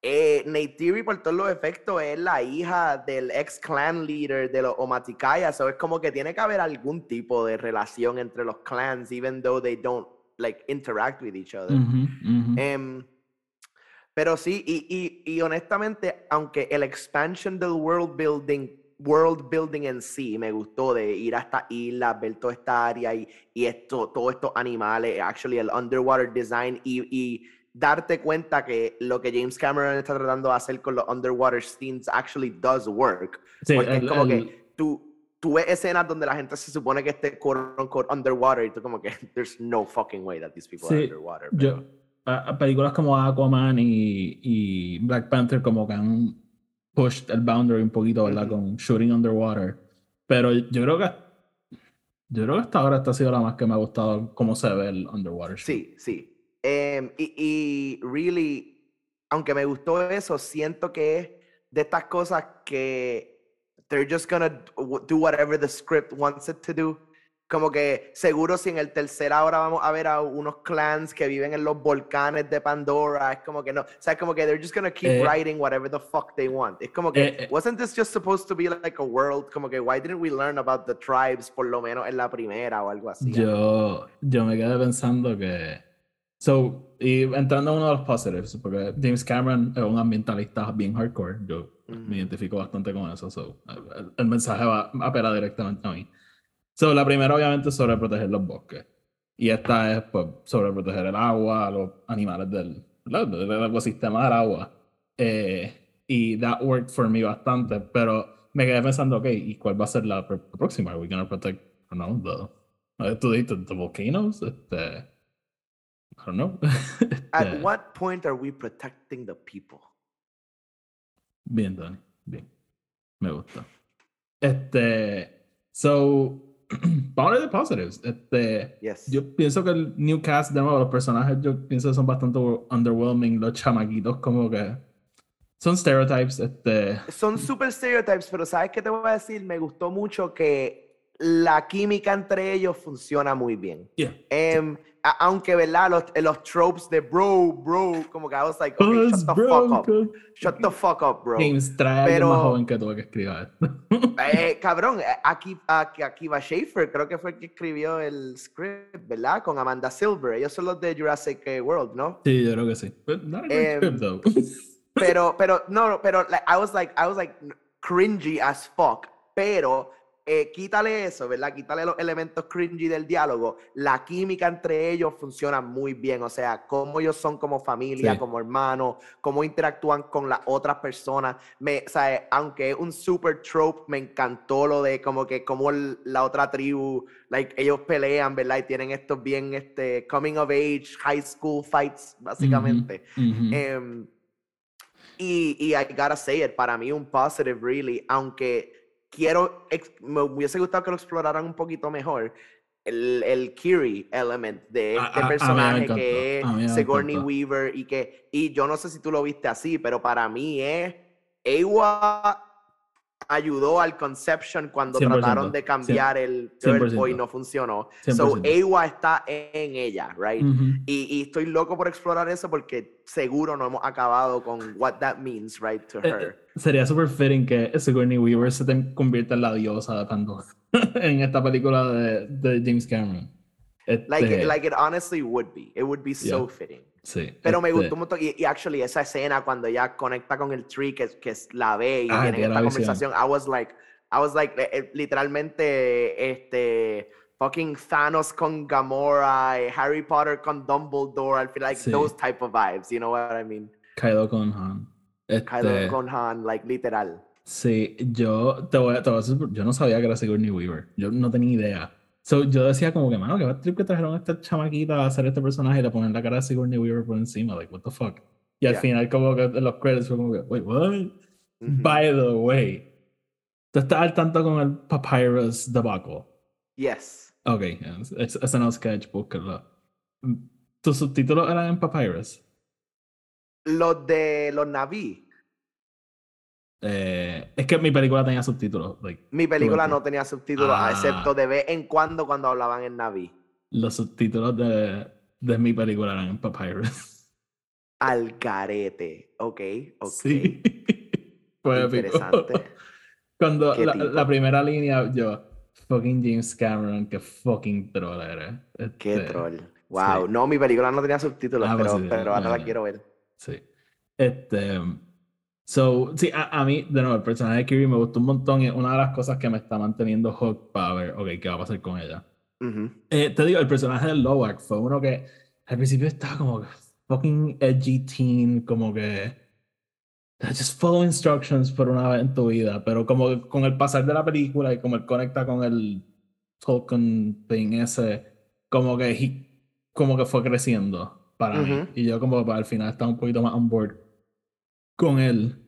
eh, Neytiri por todos los efectos es la hija del ex clan leader de los Omaticaya, so es como que tiene que haber algún tipo de relación entre los clans, even though they don't, like, interact with each other. Em, Pero sí, y, y, y honestamente, aunque el expansion del world building world building en sí me gustó de ir a esta isla, ver toda esta área y, y esto, todos estos animales, actually el underwater design y, y, darte cuenta que lo que James Cameron está tratando de hacer con los underwater scenes actually does work. Sí, Porque el- es como el- que tú, tú ves escenas donde la gente se supone que esté quote unquote underwater y tú como que (laughs) there's no fucking way that these people are underwater. Yo, pero- a, a películas como Aquaman y, y Black Panther como que han pushed el boundary un poquito, ¿verdad? Con shooting underwater. Pero yo creo que yo creo que hasta ahora esta ha sido la más que me ha gustado cómo se ve el underwater. Sí, sí. Em, y, y really, aunque me gustó eso, siento que es de estas cosas que they're just gonna do whatever the script wants it to do. Como que seguro si en el tercer ahora vamos a ver a unos clans que viven en los volcanes de Pandora, es como que no, o sea, es como que they're just gonna keep Eh, writing whatever the fuck they want. Es como que, eh, eh. wasn't this just supposed to be like a world? Como que, why didn't we learn about the tribes por lo menos en la primera o algo así? Yo, yo me quedé pensando que. So, y entrando a uno de los positives, porque James Cameron es un ambientalista bien hardcore. Yo Ujú. me identifico bastante con eso. So, el, el mensaje va a apelar directamente a mí. So, la primera, obviamente, es sobre proteger los bosques. Y esta es pues, sobre proteger el agua, los animales del, del ecosistema del agua. Eh, y that worked for me bastante. Pero me quedé pensando, ok, ¿y cuál va a ser la, pr- próxima? ¿Are we gonna protect, I don't know, the, tú dijiste, the volcanoes? Este, I don't know. (laughs) At Este, what point are we protecting the people? Bien, Tony. Bien. Me gusta. Este. So. Vamos a hablar de positives. Este. Yes. Yo pienso que el new cast, de nuevo, los personajes, yo pienso que son bastante underwhelming. Los chamaquitos, como que. Son stereotypes. Este. Son super stereotypes, pero ¿sabes qué te voy a decir? Me gustó mucho que la química entre ellos funciona muy bien. Yeah. A- aunque, ¿verdad? Los, los tropes de bro, bro, como que I was like, okay, shut the bro, fuck up. Shut the fuck up, bro. James, trae Pero- más joven que tú que escriba esto. (laughs) Eh, cabrón, eh, aquí, aquí, Akiva Schaefer creo que fue el que escribió el script, ¿verdad? Con Amanda Silver. Ellos son los de Jurassic eh, World, ¿no? sí, yo creo que sí. But not a great Em, script, though. Pero, (laughs) pero, no, pero like, I was like, I was like cringy as fuck. Pero eh, quítale eso, ¿verdad? Quítale los elementos cringy del diálogo. La química entre ellos funciona muy bien. O sea, cómo ellos son como familia, Sí. como hermanos, cómo interactúan con las otras personas. Me, o sea, aunque es un super trope, me encantó lo de como que como el- la otra tribu, like, ellos pelean, ¿verdad? Y tienen estos bien, este, coming of age, high school fights, básicamente. Ujú. Em, y, y I gotta say it, para mí un positive, really, aunque quiero, me hubiese gustado que lo exploraran un poquito mejor, el, el Kiri element de este a- personaje que es Sigourney. Weaver y que, y yo no sé si tú lo viste así, pero para mí es, Ewa ayudó al Conception cuando 100%, trataron de cambiar el Girl Boy y 100%. no funcionó. So 100%. Ewa está en ella, right? Ujú. Y, y estoy loco por explorar eso porque seguro no hemos acabado con what that means, right, to Eh, her. Sería super fitting que Sigourney Weaver se te convierta en la diosa de Pandora (laughs) en esta película de, de James Cameron. Like, Este, like it honestly would be. It would be so Yeah. fitting. Sí, Pero me este, gustó montón. Y, y actually, esa escena cuando ella conecta con el tree, que, que es- la ve y Ah, tienen esta conversación, I was like, I was like, eh, eh, literalmente, este, fucking Thanos con Gamora, Harry Potter con Dumbledore, al final, like, Sí. those type of vibes, you know what I mean? Kylo con Han. Este, Kylo con Han, like, literal. Sí, yo te voy, a, te voy a decir, yo no sabía que era Sigourney Weaver. Yo no tenía idea. So, yo decía como que, mano, que va a trip que trajeron a esta chamaquita a hacer este personaje y le ponen la cara de Sigourney Weaver por encima. Like, what the fuck? Y al Yeah. final como que los credits fue como que, wait, what? By the way, ¿tú estás al tanto con el Papyrus debacle? Yes. Ok, es, es, es un sketch, búscalo. ¿Tus subtítulos eran en Papyrus? Los de los Naví. Eh, es que mi película tenía subtítulos. Like, Mi película no tenía subtítulos, Ah. excepto de vez en cuando cuando hablaban en Naví. los subtítulos de, de mi película eran en Papyrus. (laughs) Al carete. Ok, ok. Sí. (laughs) Fue épico. Interesante. Cuando ¿Qué la, primera línea, yo, fucking James Cameron, que fucking troll eres. Qué Este, troll. Wow. No, mi película no tenía subtítulos, Ah, pues pero, sí, pero ahora la quiero ver. Sí. Este. So, sí, a, a, mí, de nuevo, el personaje de Kiri me gustó un montón y es una de las cosas que me está manteniendo hook para ver, ok, ¿qué va a pasar con ella? eh, te digo, el personaje de Loak fue uno que al principio estaba como fucking edgy teen, como que just follow instructions por una vez en tu vida, pero como con el pasar de la película y como él conecta con el Tolkien thing ese, como que como que fue creciendo para mí. Y yo como para el final estaba un poquito más on board con él.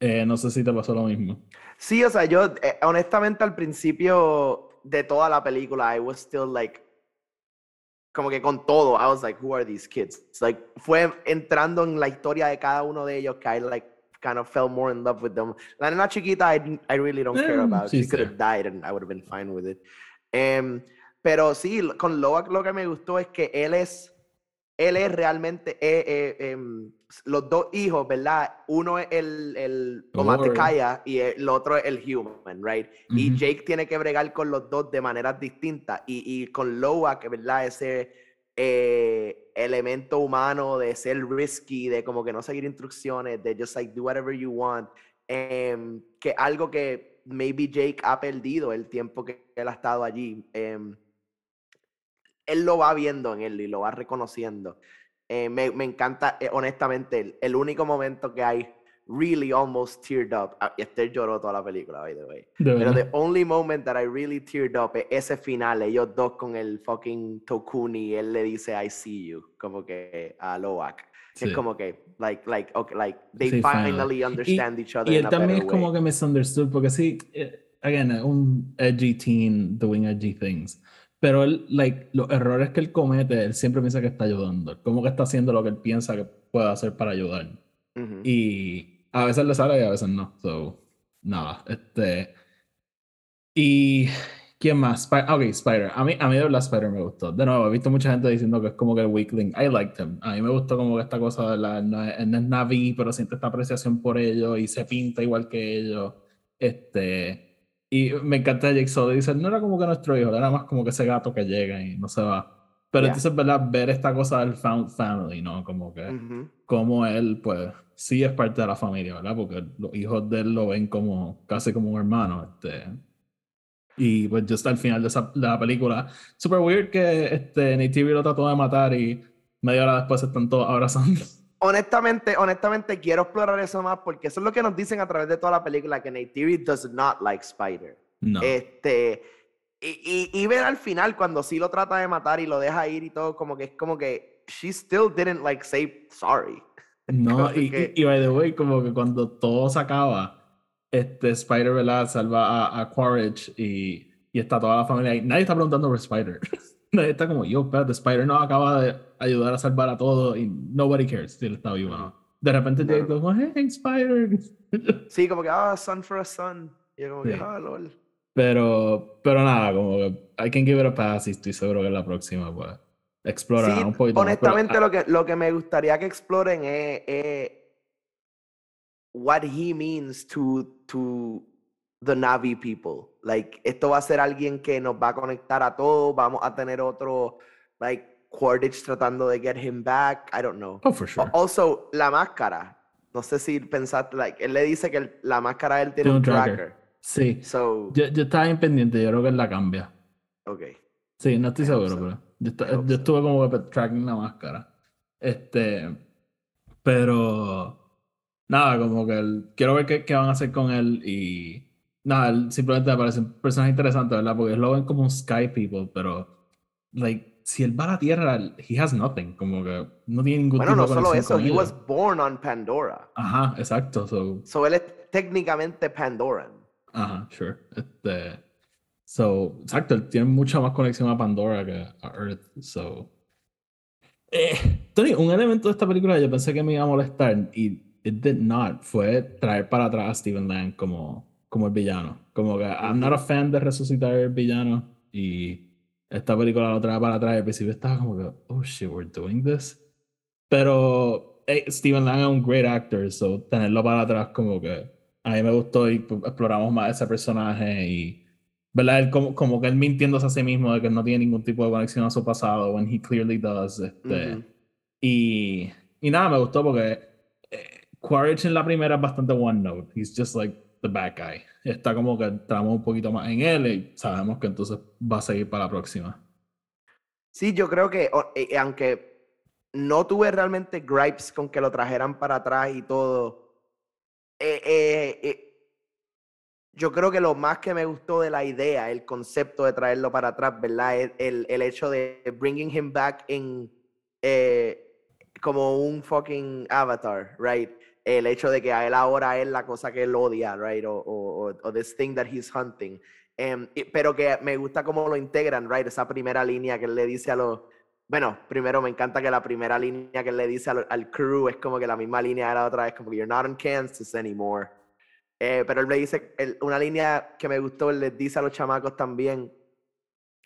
Eh, no sé si te pasó lo mismo. Sí, o sea, yo eh, honestamente al principio de toda la película I was still like como que con todo, I was like, who are these kids? like, fue entrando en la historia de cada uno de ellos que I like kind of fell more in love with them. La nena chiquita, I, I really don't care about. She could have died and I would have been fine with it. Um, pero sí, con Loak lo que me gustó es que él es, él es realmente, eh, eh, em, los dos hijos, ¿verdad? Uno es el, el Omatekaya y el otro es el Human, right? Y Jake tiene que bregar con los dos de maneras distintas. Y, y con que ¿verdad? Ese eh, elemento humano de ser risky, de como que no seguir instrucciones, de just like do whatever you want. Em, que algo que maybe Jake ha perdido el tiempo que él ha estado allí. Em, él lo va viendo en él y lo va reconociendo. Eh, me, me, encanta, eh, honestamente, el, único momento que hay really almost teared up. Ah, y Esther lloró toda la película, by the way. Pero the only moment that I really teared up es ese final, ellos dos con el fucking Tokuni, él le dice I see you, como que a Loak. Es como que, like, like, okay, like, they finally understand each other. Y él también es como que misunderstood, porque sí, eh, again, un edgy teen doing edgy things. Pero él, like, los errores que él comete, él siempre piensa que está ayudando. Como que está haciendo lo que él piensa que puede hacer para ayudar. Y a veces le sale y a veces no. So, nada, este. Y. ¿Quién más? ok, Spider. A mí, a mí de verdad Spider me gustó. De nuevo, he visto mucha gente diciendo que es como que el weakling. I liked him. A mí me gustó como que esta cosa de la. No es, no es Navi, pero siente esta apreciación por ellos y se pinta igual que ellos. Este. Y me encanta Jake Sully. Dice, no era como que nuestro hijo, era más como que ese gato que llega y no se va. Pero entonces, ¿verdad? Ver esta cosa del found family, ¿no? Como que, como él, pues, sí es parte de la familia, ¿verdad? Porque los hijos de él lo ven como, casi como un hermano, este. Y pues, ya está al final de, esa, de la película, super weird que este, Nate lo trató de matar y media hora después están todos abrazando honestamente, honestamente quiero explorar eso más porque eso es lo que nos dicen a través de toda la película que Neytiri does not like Spider. No. Este y, y, ver al final cuando sí lo trata de matar y lo deja ir y todo como que es como que she still didn't like say sorry. No, (laughs) y, y, by the way, como que cuando todo se acaba, este Spider, ¿verdad? Salva a, a Quaritch y, y está toda la familia ahí. Nadie está preguntando por Spider. (laughs) (laughs) está como, yo, espérate, Spider no acaba de ayudar a salvar a todo y nobody cares si él está vivo De repente te como, hey, Spider. (laughs) sí, como que, ah, son for a son. Y como que, ah, lol. Pero, pero nada, como que I can give it a pass y estoy seguro que la próxima, pues, explorar un poquito honestamente, lo, que, lo que me gustaría que exploren es, es what he means to, to the Navi people. Like, esto va a ser alguien que nos va a conectar a todos. Vamos a tener otro, like, Quaritch tratando de get him back. I don't know. Oh, for sure. Also, la máscara. No sé si pensaste, like, él le dice que la máscara de él tiene un tracker. Sí. So, yo, yo estaba impendiente, yo creo que él la cambia. Ok. Sí, no estoy seguro, pero yo, yo estuve como tracking la máscara. Este. Pero. Nada, como que él, quiero ver qué, qué van a hacer con él y Nada, simplemente me parece un personaje interesante, ¿verdad? Porque lo ven como un Sky People, pero, like, si él va a la Tierra, he has nothing, como que no tiene ningún bueno, tipo no de solo eso, he was born on Pandora. Ajá, exacto. So, so él es técnicamente Pandoran. Ajá, sure. Este, so, exacto, él tiene mucha más conexión a Pandora que a Earth, so. Eh, Tony, un elemento de esta película yo pensé que me iba a molestar y it did not, fue traer para atrás a Steven Lang como como el villano. Como que I'm not a fan de resucitar el villano y esta película lo trae para atrás y al principio estaba como que, oh shit, we're doing this. Pero hey, Steven Lang es un great actor, so tenerlo para atrás como que a mí me gustó y exploramos más ese personaje y, ¿verdad? Él como, como que él mintiéndose a sí mismo de que no tiene ningún tipo de conexión a su pasado, when he clearly does. Este, y, y nada, me gustó porque Quaritch en la primera es bastante one note. He's just like the bad guy. Está como que entramos un poquito más en él y sabemos que entonces va a seguir para la próxima. Sí, yo creo que, eh, aunque no tuve realmente gripes con que lo trajeran para atrás y todo, eh, eh, yo creo que lo más que me gustó de la idea, el concepto de traerlo para atrás, ¿verdad? Es el, el hecho de bringing him back en como un fucking avatar, right? El hecho de que a él ahora es la cosa que él odia, right? O, o, o this thing that he's hunting. Em, pero que me gusta cómo lo integran, right? Esa primera línea que él le dice a los... Bueno, primero me encanta que la primera línea que él le dice al, crew es como que la misma línea de la otra vez, como que you're not in Kansas anymore. Eh, pero él le dice, una línea que me gustó, él dice a los chamacos también,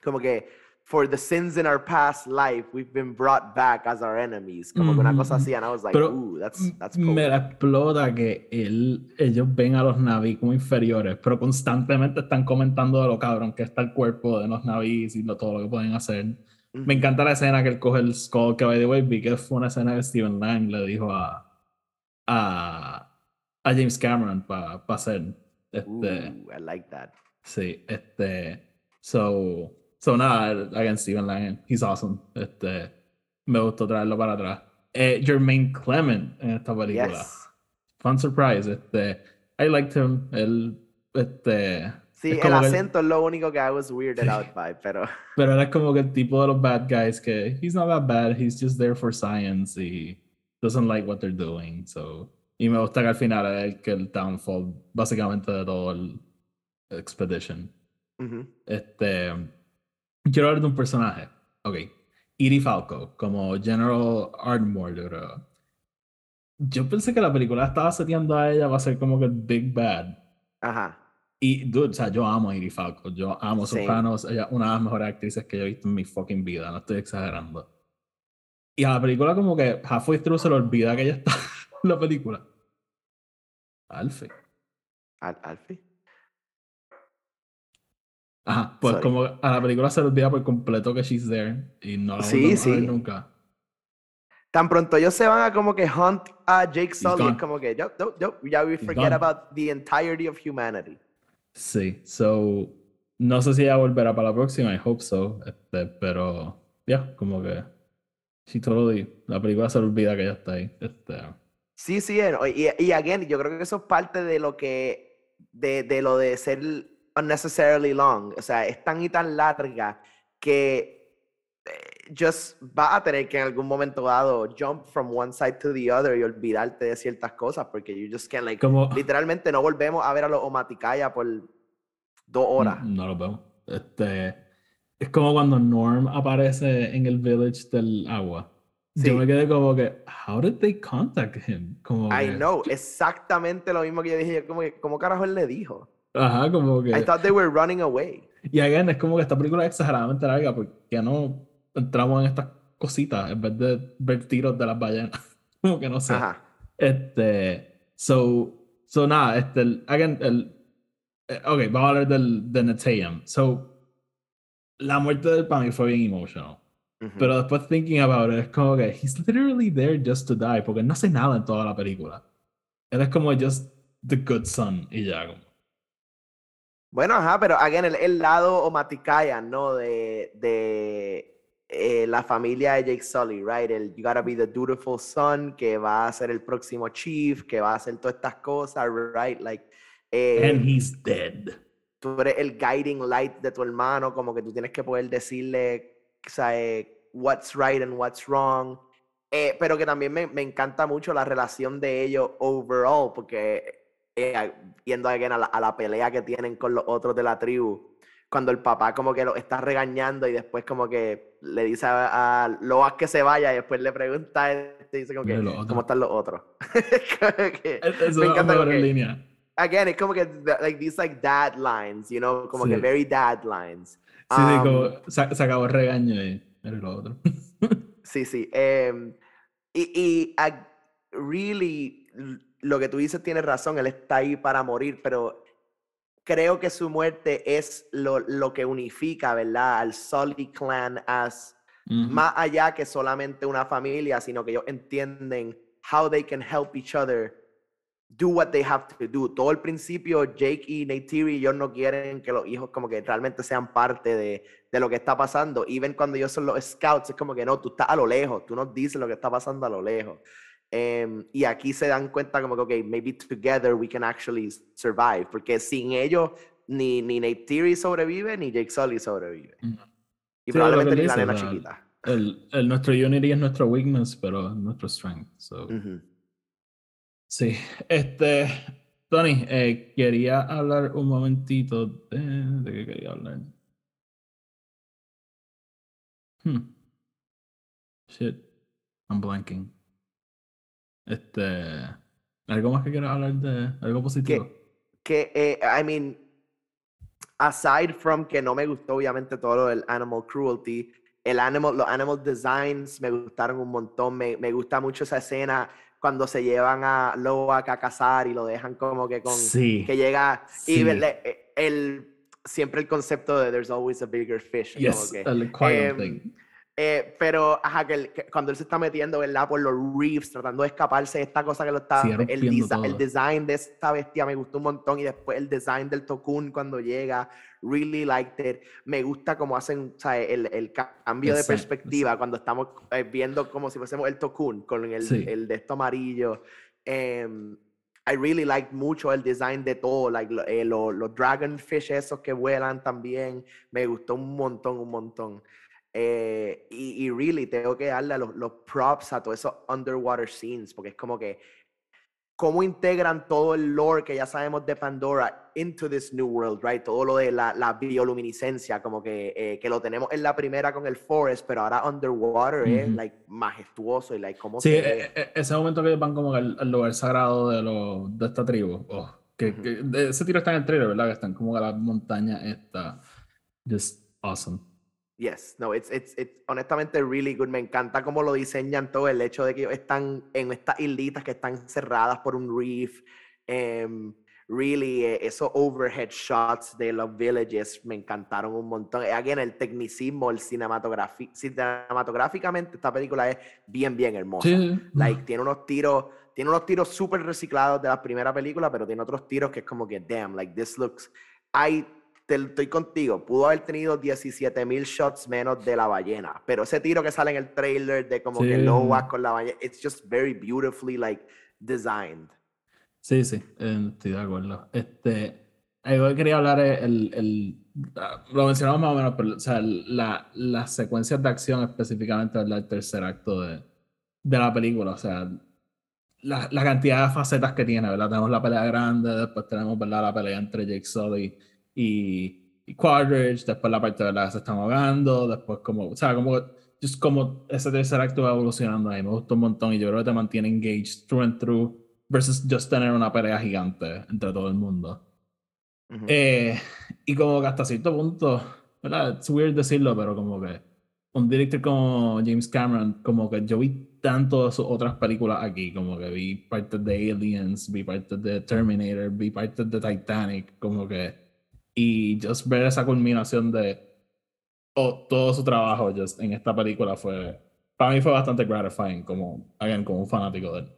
como que for the sins in our past life, we've been brought back as our enemies. Como que una cosa así, and I was like, Pero ooh, that's, that's cool. Me la explota que él, ellos ven a los navis como inferiores, pero constantemente están comentando de lo cabrón que está el cuerpo de los navis y lo, todo lo que pueden hacer. Me encanta la escena que él coge el skull, que by the way vi que fue una escena que Steven Lang le dijo a, a, a James Cameron para pa hacer. Este, ooh, I like that. Sí, este, so So nada, again, Steven Lang, he's awesome. Este, me gustó traerlo para atrás. Eh, Jermaine Clement en esta película. Fun surprise. Este, I liked him. El, este, sí, el acento es lo único que I was weirded out by, pero. Pero es como que el tipo de los bad guys que he's not that bad, he's just there for science y doesn't like what they're doing. So, y me gusta que al final es el, que el downfall básicamente de todo el expedition. Mhm. Este Quiero hablar de un personaje. Ok. Edie Falco, como General Ardmore, yo creo. Yo pensé que la película estaba seteando a ella va a ser como que el Big Bad. Ajá. Y, dude, o sea, yo amo a Edie Falco. Yo amo Sopranos. Ella es una de las mejores actrices que yo he visto en mi fucking vida. No estoy exagerando. Y a la película como que halfway through se le olvida que ella está (laughs) en la película. Alfie. ¿Al Alfie? Ajá, pues como a la película se le olvida por completo que she's there y no la sí, sí. a ver nunca. Tan pronto ellos se van a como que hunt a Jake Sully, como que yo, yo, yo, ya we forget about the entirety of humanity. Sí, so no sé si ella volverá para la próxima, I hope so, este, pero ya, como que she totally, la película se le olvida que ella está ahí. Este. Sí, sí, y, y again, yo creo que eso es parte de lo que, de, de lo de ser unnecessarily long. O sea, es tan y tan larga que eh, just va a tener que en algún momento dado jump from one side to the other y olvidarte de ciertas cosas porque you just can't like como, literalmente no volvemos a ver a los Omaticaya por dos horas. No, lo vemos. Este es como cuando Norm aparece en el village del agua. Yo me quedé como que, how did they contact him? Como I know, exactamente lo mismo que yo dije, como que, ¿cómo carajo él le dijo? Ajá, como que. I thought they were running away. Y again, es como que esta película es exageradamente larga porque no entramos en estas cositas en vez de ver tiros de las ballenas. (laughs) como que no sé. Ajá. Este. So. So nada, este. Again, el. Eh, ok, vamos a hablar del, de Netayam. So. La muerte del para mí fue bien emotional. Pero después thinking about it, es como que he's literally there just to die porque no hace nada en toda la película. Él es como just the good son y ya como. Bueno, ajá, pero again, el, el lado Omaticaya, ¿no? De, de eh, la familia de Jake Sully, right? El you gotta be the dutiful son, que va a ser el próximo chief, que va a hacer todas estas cosas, right? Like. Eh, And he's dead. Tú eres el guiding light de tu hermano, como que tú tienes que poder decirle, o sea, eh, what's right and what's wrong. Eh, pero que también me, me encanta mucho la relación de ellos overall, porque eh, yendo a la, a la pelea que tienen con los otros de la tribu, cuando el papá como que lo está regañando y después como que le dice a, a Loas que se vaya y después le pregunta, este, dice como que, ¿cómo están los otros? (laughs) me encanta en línea. Again, es como que, like, these like dad lines, you know, como que very dad lines. Sí, sí, como um, se, acabó el regaño y era lo otro. sí, sí. Em, y, y really lo que tú dices tiene razón, él está ahí para morir, pero creo que su muerte es lo, lo que unifica, ¿verdad? Al Sully Clan as más allá que solamente una familia, sino que ellos entienden how they can help each other do what they have to do. Todo el principio, Jake y Neytiri, ellos no quieren que los hijos como que realmente sean parte de, de lo que está pasando. Y ven cuando ellos son los scouts, es como que no, tú estás a lo lejos, tú nos dices lo que está pasando a lo lejos. Em, y aquí se dan cuenta como que, ok, maybe together we can actually survive, porque sin ellos ni, ni Neytiri sobrevive, ni Jake Sully sobrevive. Y probablemente ni la nena chiquita. El, el, nuestro Unity es nuestro weakness, pero nuestro strength. So. Sí, este, Tony, eh, quería hablar un momentito de, de qué quería hablar. Hmm. Shit, I'm blanking. Este, ¿algo más que quieras hablar de algo positivo? Que, que eh, I mean, aside from que no me gustó obviamente todo lo del animal cruelty, el animal, los animal designs me gustaron un montón, me, me gusta mucho esa escena cuando se llevan a Loak a cazar y lo dejan como que con sí, que llega y eh, el, siempre el concepto de there's always a bigger fish yes, que, el quiet thing. Eh, pero ajá, que, cuando él se está metiendo ¿verdad? por los reefs, tratando de escaparse de esta cosa que lo está. el, el, design de esta bestia me gustó un montón. Y después el design del Tokun cuando llega, really liked it. Me gusta cómo hacen El, el, cambio de perspectiva cuando estamos eh, viendo como si fuésemos el Tokun con el, el de esto amarillo. Um, I really liked mucho el design de todo, like, eh, los, los dragonfish esos que vuelan también. Me gustó un montón, un montón. Eh, y, y, really tengo que darle los, los, props a todos esos underwater scenes, porque es como que cómo integran todo el lore que ya sabemos de Pandora into this new world, right? Todo lo de la, la bioluminiscencia, como que, eh, que lo tenemos en la primera con el Forest, pero ahora underwater es like majestuoso y like cómo Sí, e, e, ese momento que van como al, lugar sagrado de, lo, de esta tribu. Oh, que, ese tiro está en el trailer, ¿verdad? Que están como a la montaña esta. Just awesome. Yes, no, it's, it's, it's honestamente really good. Me encanta cómo lo diseñan todo, el hecho de que están en estas islitas que están cerradas por un reef. Um, really, eh, esos overhead shots de los villages me encantaron un montón. Eh, again, el tecnicismo, el cinematográficamente, esta película es bien, bien hermosa. Like, tiene unos tiros, tiene unos tiros súper reciclados de la primera película, pero tiene otros tiros que es como que, damn, like, this looks. Hay estoy contigo, pudo haber tenido 17 mil shots menos de la ballena, pero ese tiro que sale en el trailer de como que Noah con la ballena, it's just very beautifully like designed. Sí, sí, eh, estoy de acuerdo. Este, yo quería hablar el, el, ah, lo mencionamos más o menos, pero o sea, la, las secuencias de acción específicamente del tercer acto de, de la película, o sea, la, la, cantidad de facetas que tiene, ¿verdad? Tenemos la pelea grande, después tenemos, ¿verdad? La pelea entre Jake Sully y, y Quadridge, después la parte de la que se están ahogando, después como, o sea, como, just como ese tercer acto va evolucionando ahí, me gustó un montón y yo creo que te mantiene engaged through and through versus just tener una pelea gigante entre todo el mundo. eh, y como que hasta cierto punto, ¿verdad? Es weird decirlo, pero como que un director como James Cameron, como que yo vi tanto de sus otras películas aquí, como que vi parte de Aliens, vi parte de Terminator, vi parte de Titanic, como que y just ver esa culminación de todo su trabajo just en esta película fue para mí fue bastante gratifying como again, como un fanático de él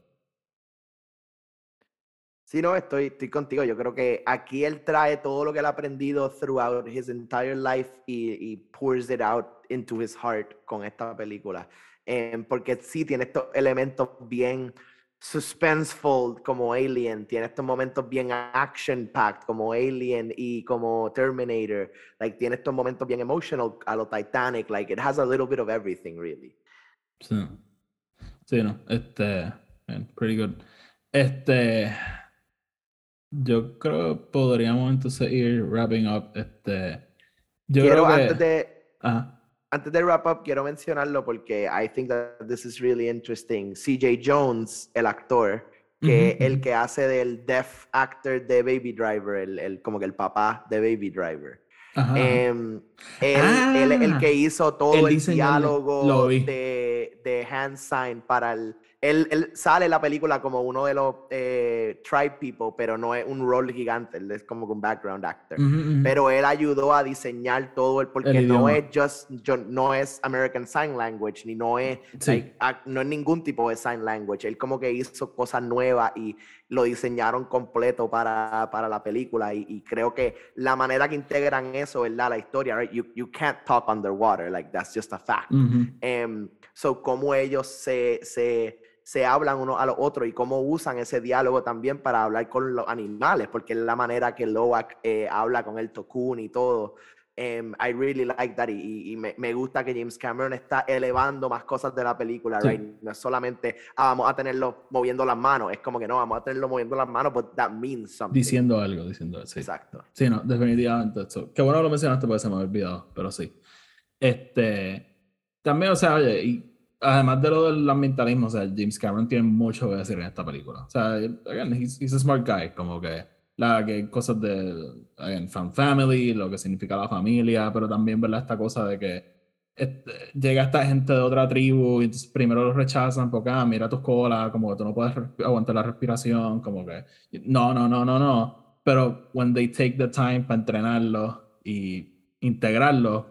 Sí, no, estoy, estoy contigo. Yo creo que aquí él trae todo lo que él ha aprendido throughout his entire life y, y pours it out into his heart con esta película. Eh, porque sí tiene estos elementos bien suspenseful como Alien, tiene estos momentos bien action-packed como Alien y como Terminator, like tiene estos momentos bien emotional a lo Titanic, like it has a little bit of everything really. Sí, sí no, este, pretty good. Este, yo creo que podríamos entonces ir wrapping up, este, yo Quiero creo que... antes de... antes de wrap up, quiero mencionarlo porque I think that this is really interesting. CJ Jones, el actor, que el que hace del deaf actor de Baby Driver, el, el como que el papá de Baby Driver. Um, él, el que ah, hizo todo el diálogo de, de hand sign para el, él, él, sale en la película como uno de los eh, tribe people, pero no es un rol gigante, él es como un background actor. Pero él ayudó a diseñar todo el, porque no es just, no es American Sign Language, ni no es, no es ningún tipo de sign language. Él como que hizo cosas nuevas y lo diseñaron completo para, para la película y, creo que la manera que integran eso, ¿verdad? La historia, right? You, you can't talk underwater, like that's just a fact. Um, so, cómo ellos se, se, se hablan uno a los otros y cómo usan ese diálogo también para hablar con los animales, porque es la manera que Loak eh, habla con el Tokun y todo. Um, I really like that y, me, me, gusta que James Cameron está elevando más cosas de la película, right? No es solamente ah, vamos a tenerlo moviendo las manos, es como que no, vamos a tenerlo moviendo las manos, but that means something. Diciendo algo, diciendo sí. Exacto. Sí, no, definitivamente. Eso. Qué bueno lo mencionaste porque se me había olvidado, pero sí. Este, también, o sea, oye, y además de lo del ambientalismo, o sea, James Cameron tiene mucho que decir en esta película. O sea, again, he's, he's a smart guy, como que la que cosas de fan family, lo que significa la familia, pero también ¿verdad? esta cosa de que este, llega esta gente de otra tribu y primero los rechazan porque ah, mira tus colas, como que tú no puedes aguantar la respiración, como que no, no, no, no, no. Pero when they take the time para entrenarlo y integrarlo,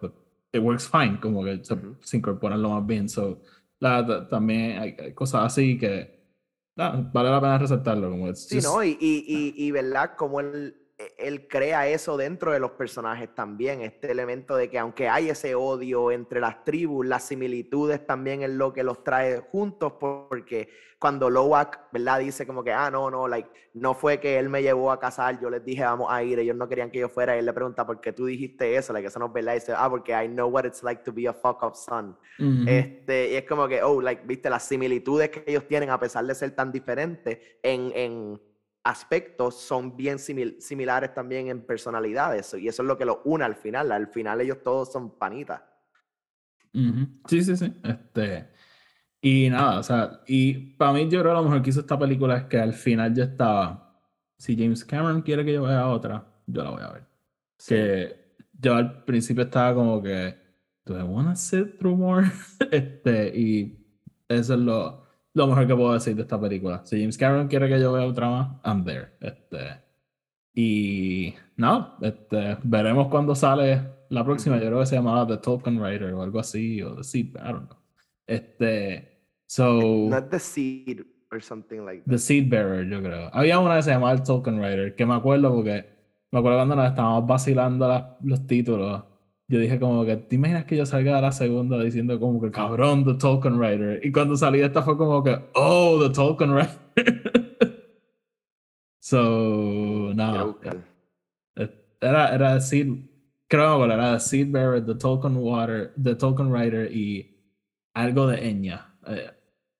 it works fine, como que se, incorporan lo más bien. So, la, también hay cosas así que vale la pena resaltarlo. Como sí, ¿no? Y, y, y, ¿verdad? Como él, e, él crea eso dentro de los personajes también, este elemento de que aunque hay ese odio entre las tribus, las similitudes también es lo que los trae juntos, porque cuando Lowak, ¿verdad? Dice como que, ah, no, no, like, no fue que él me llevó a casar, yo les dije, vamos a ir, ellos no querían que yo fuera, y él le pregunta, ¿por qué tú dijiste eso? Like, eso no es verdad, y dice, ah, porque I know what it's like to be a fuck up son. este, y es como que, oh, like, viste, las similitudes que ellos tienen, a pesar de ser tan diferentes en, en aspectos, son bien similares también en personalidades, y eso es lo que los une al final, al final ellos todos son panitas. Sí, sí, sí. Este, y nada, o sea, y para mí yo creo que lo mejor que hizo esta película es que al final ya estaba, si James Cameron quiere que yo vea otra, yo la voy a ver. Que yo al principio estaba como que, do I wanna sit through more? (laughs) este, y eso es lo, lo mejor que puedo decir de esta película. Si James Cameron quiere que yo vea otra más, I'm there. Este, y no, este, veremos cuando sale la próxima. Yo creo que se llamaba The Tolkien Writer o algo así, o The Seed, I don't know. Este, so. Not the seed or something like that. The Seed Bearer, yo creo. Había una que se llamaba el Token Writer, que me acuerdo porque me acuerdo cuando nos estábamos vacilando los títulos. Yo dije como que, ¿te imaginas que yo salga de la segunda diciendo como que cabrón, The Tolkien Writer? Y cuando salí esta fue como que, oh, The Tolkien Writer. (laughs) so, no. Era, era Seed, creo que era Seed Bearer, The Tolkien Water, The Tolkien Writer y algo de Enya. Eh,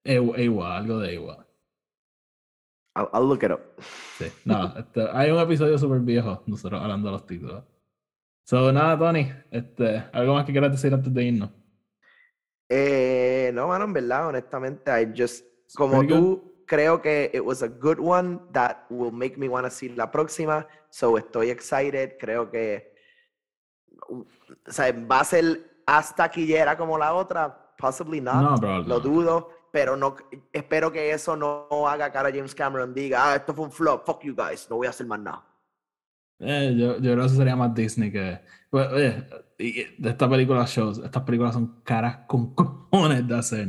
Ewa, algo de Ewa. I'll, look it up. Sí, no, este, hay un episodio súper viejo, nosotros hablando de los títulos. So, nada, Tony, este, ¿algo más que quieras decir antes de irnos? Eh, no, mano, en verdad, honestamente, I just, como tú, creo que it was a good one that will make me want to see la próxima. So, estoy excited. Creo que, o sea, va a ser hasta quillera como la otra, Possibly not. lo dudo. Pero no, espero que eso no haga cara a James Cameron diga, ah, esto fue un flop, fuck you guys, no voy a hacer más nada. Eh, yo, yo, creo que eso sería más Disney que. Pues, oye, de estas películas shows, estas películas son caras con (laughs) cojones de hacer.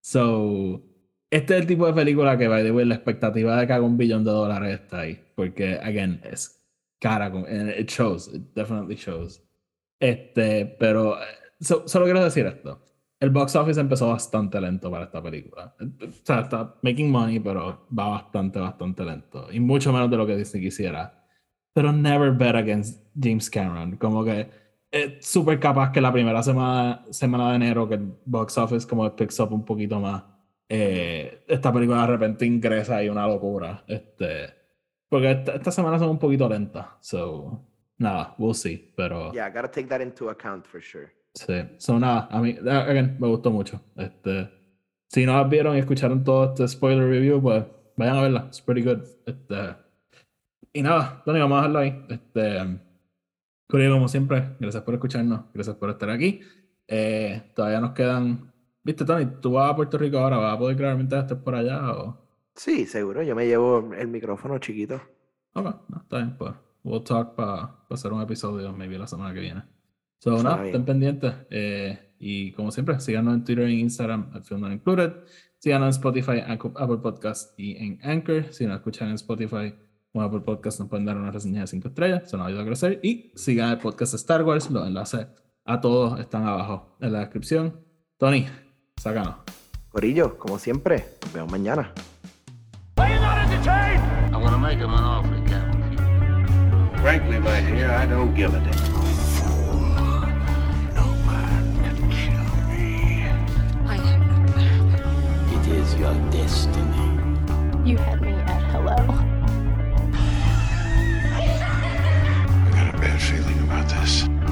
So, este es el tipo de película que, by the way, la expectativa de que haga un billón de dólares está ahí. Porque, again, es cara con. It shows, it definitely shows. Este, pero. Eh, solo quiero decir esto el box office empezó bastante lento para esta película. O sea, está making money, pero va bastante, bastante lento. Y mucho menos de lo que Disney quisiera. Pero never bet against James Cameron. Como que es súper capaz que la primera semana, semana de enero, que el box office como picks up un poquito más, eh, esta película de repente ingresa y una locura. Este, porque esta, esta semana son un poquito lentas. So, nada, we'll see. Pero. Yeah, gotta take that into account for sure. Sí, son nada, a mí, again, me gustó mucho. Este, si no las vieron y escucharon todo este spoiler review, pues vayan a verla, it's pretty good. Este, y nada, Tony, vamos a dejarlo ahí. Este, como siempre, gracias por escucharnos, gracias por estar aquí. Eh, todavía nos quedan Viste, Tony, ¿tú vas a Puerto Rico ahora? ¿Vas a poder grabar mientras estés por allá? O... Sí, seguro. Yo me llevo el micrófono chiquito. Ok, no, está bien, pues. We'll talk para hacer un episodio, maybe la semana que viene. So, nada, estén pendientes. Eh, y como siempre, síganos en Twitter e Instagram, at Film Not Included. Síganos en Spotify, Apple Podcast y en Anchor. Si nos escuchan en Spotify bueno, por podcast nos pueden dar una reseña de 5 estrellas, se nos ayuda a crecer. Y sigan el podcast de Star Wars, los enlaces a todos están abajo en la descripción. Tony, sácanos. Corillo, como siempre, nos vemos mañana. I don't give a damn. It is your destiny. You had me at hello. this.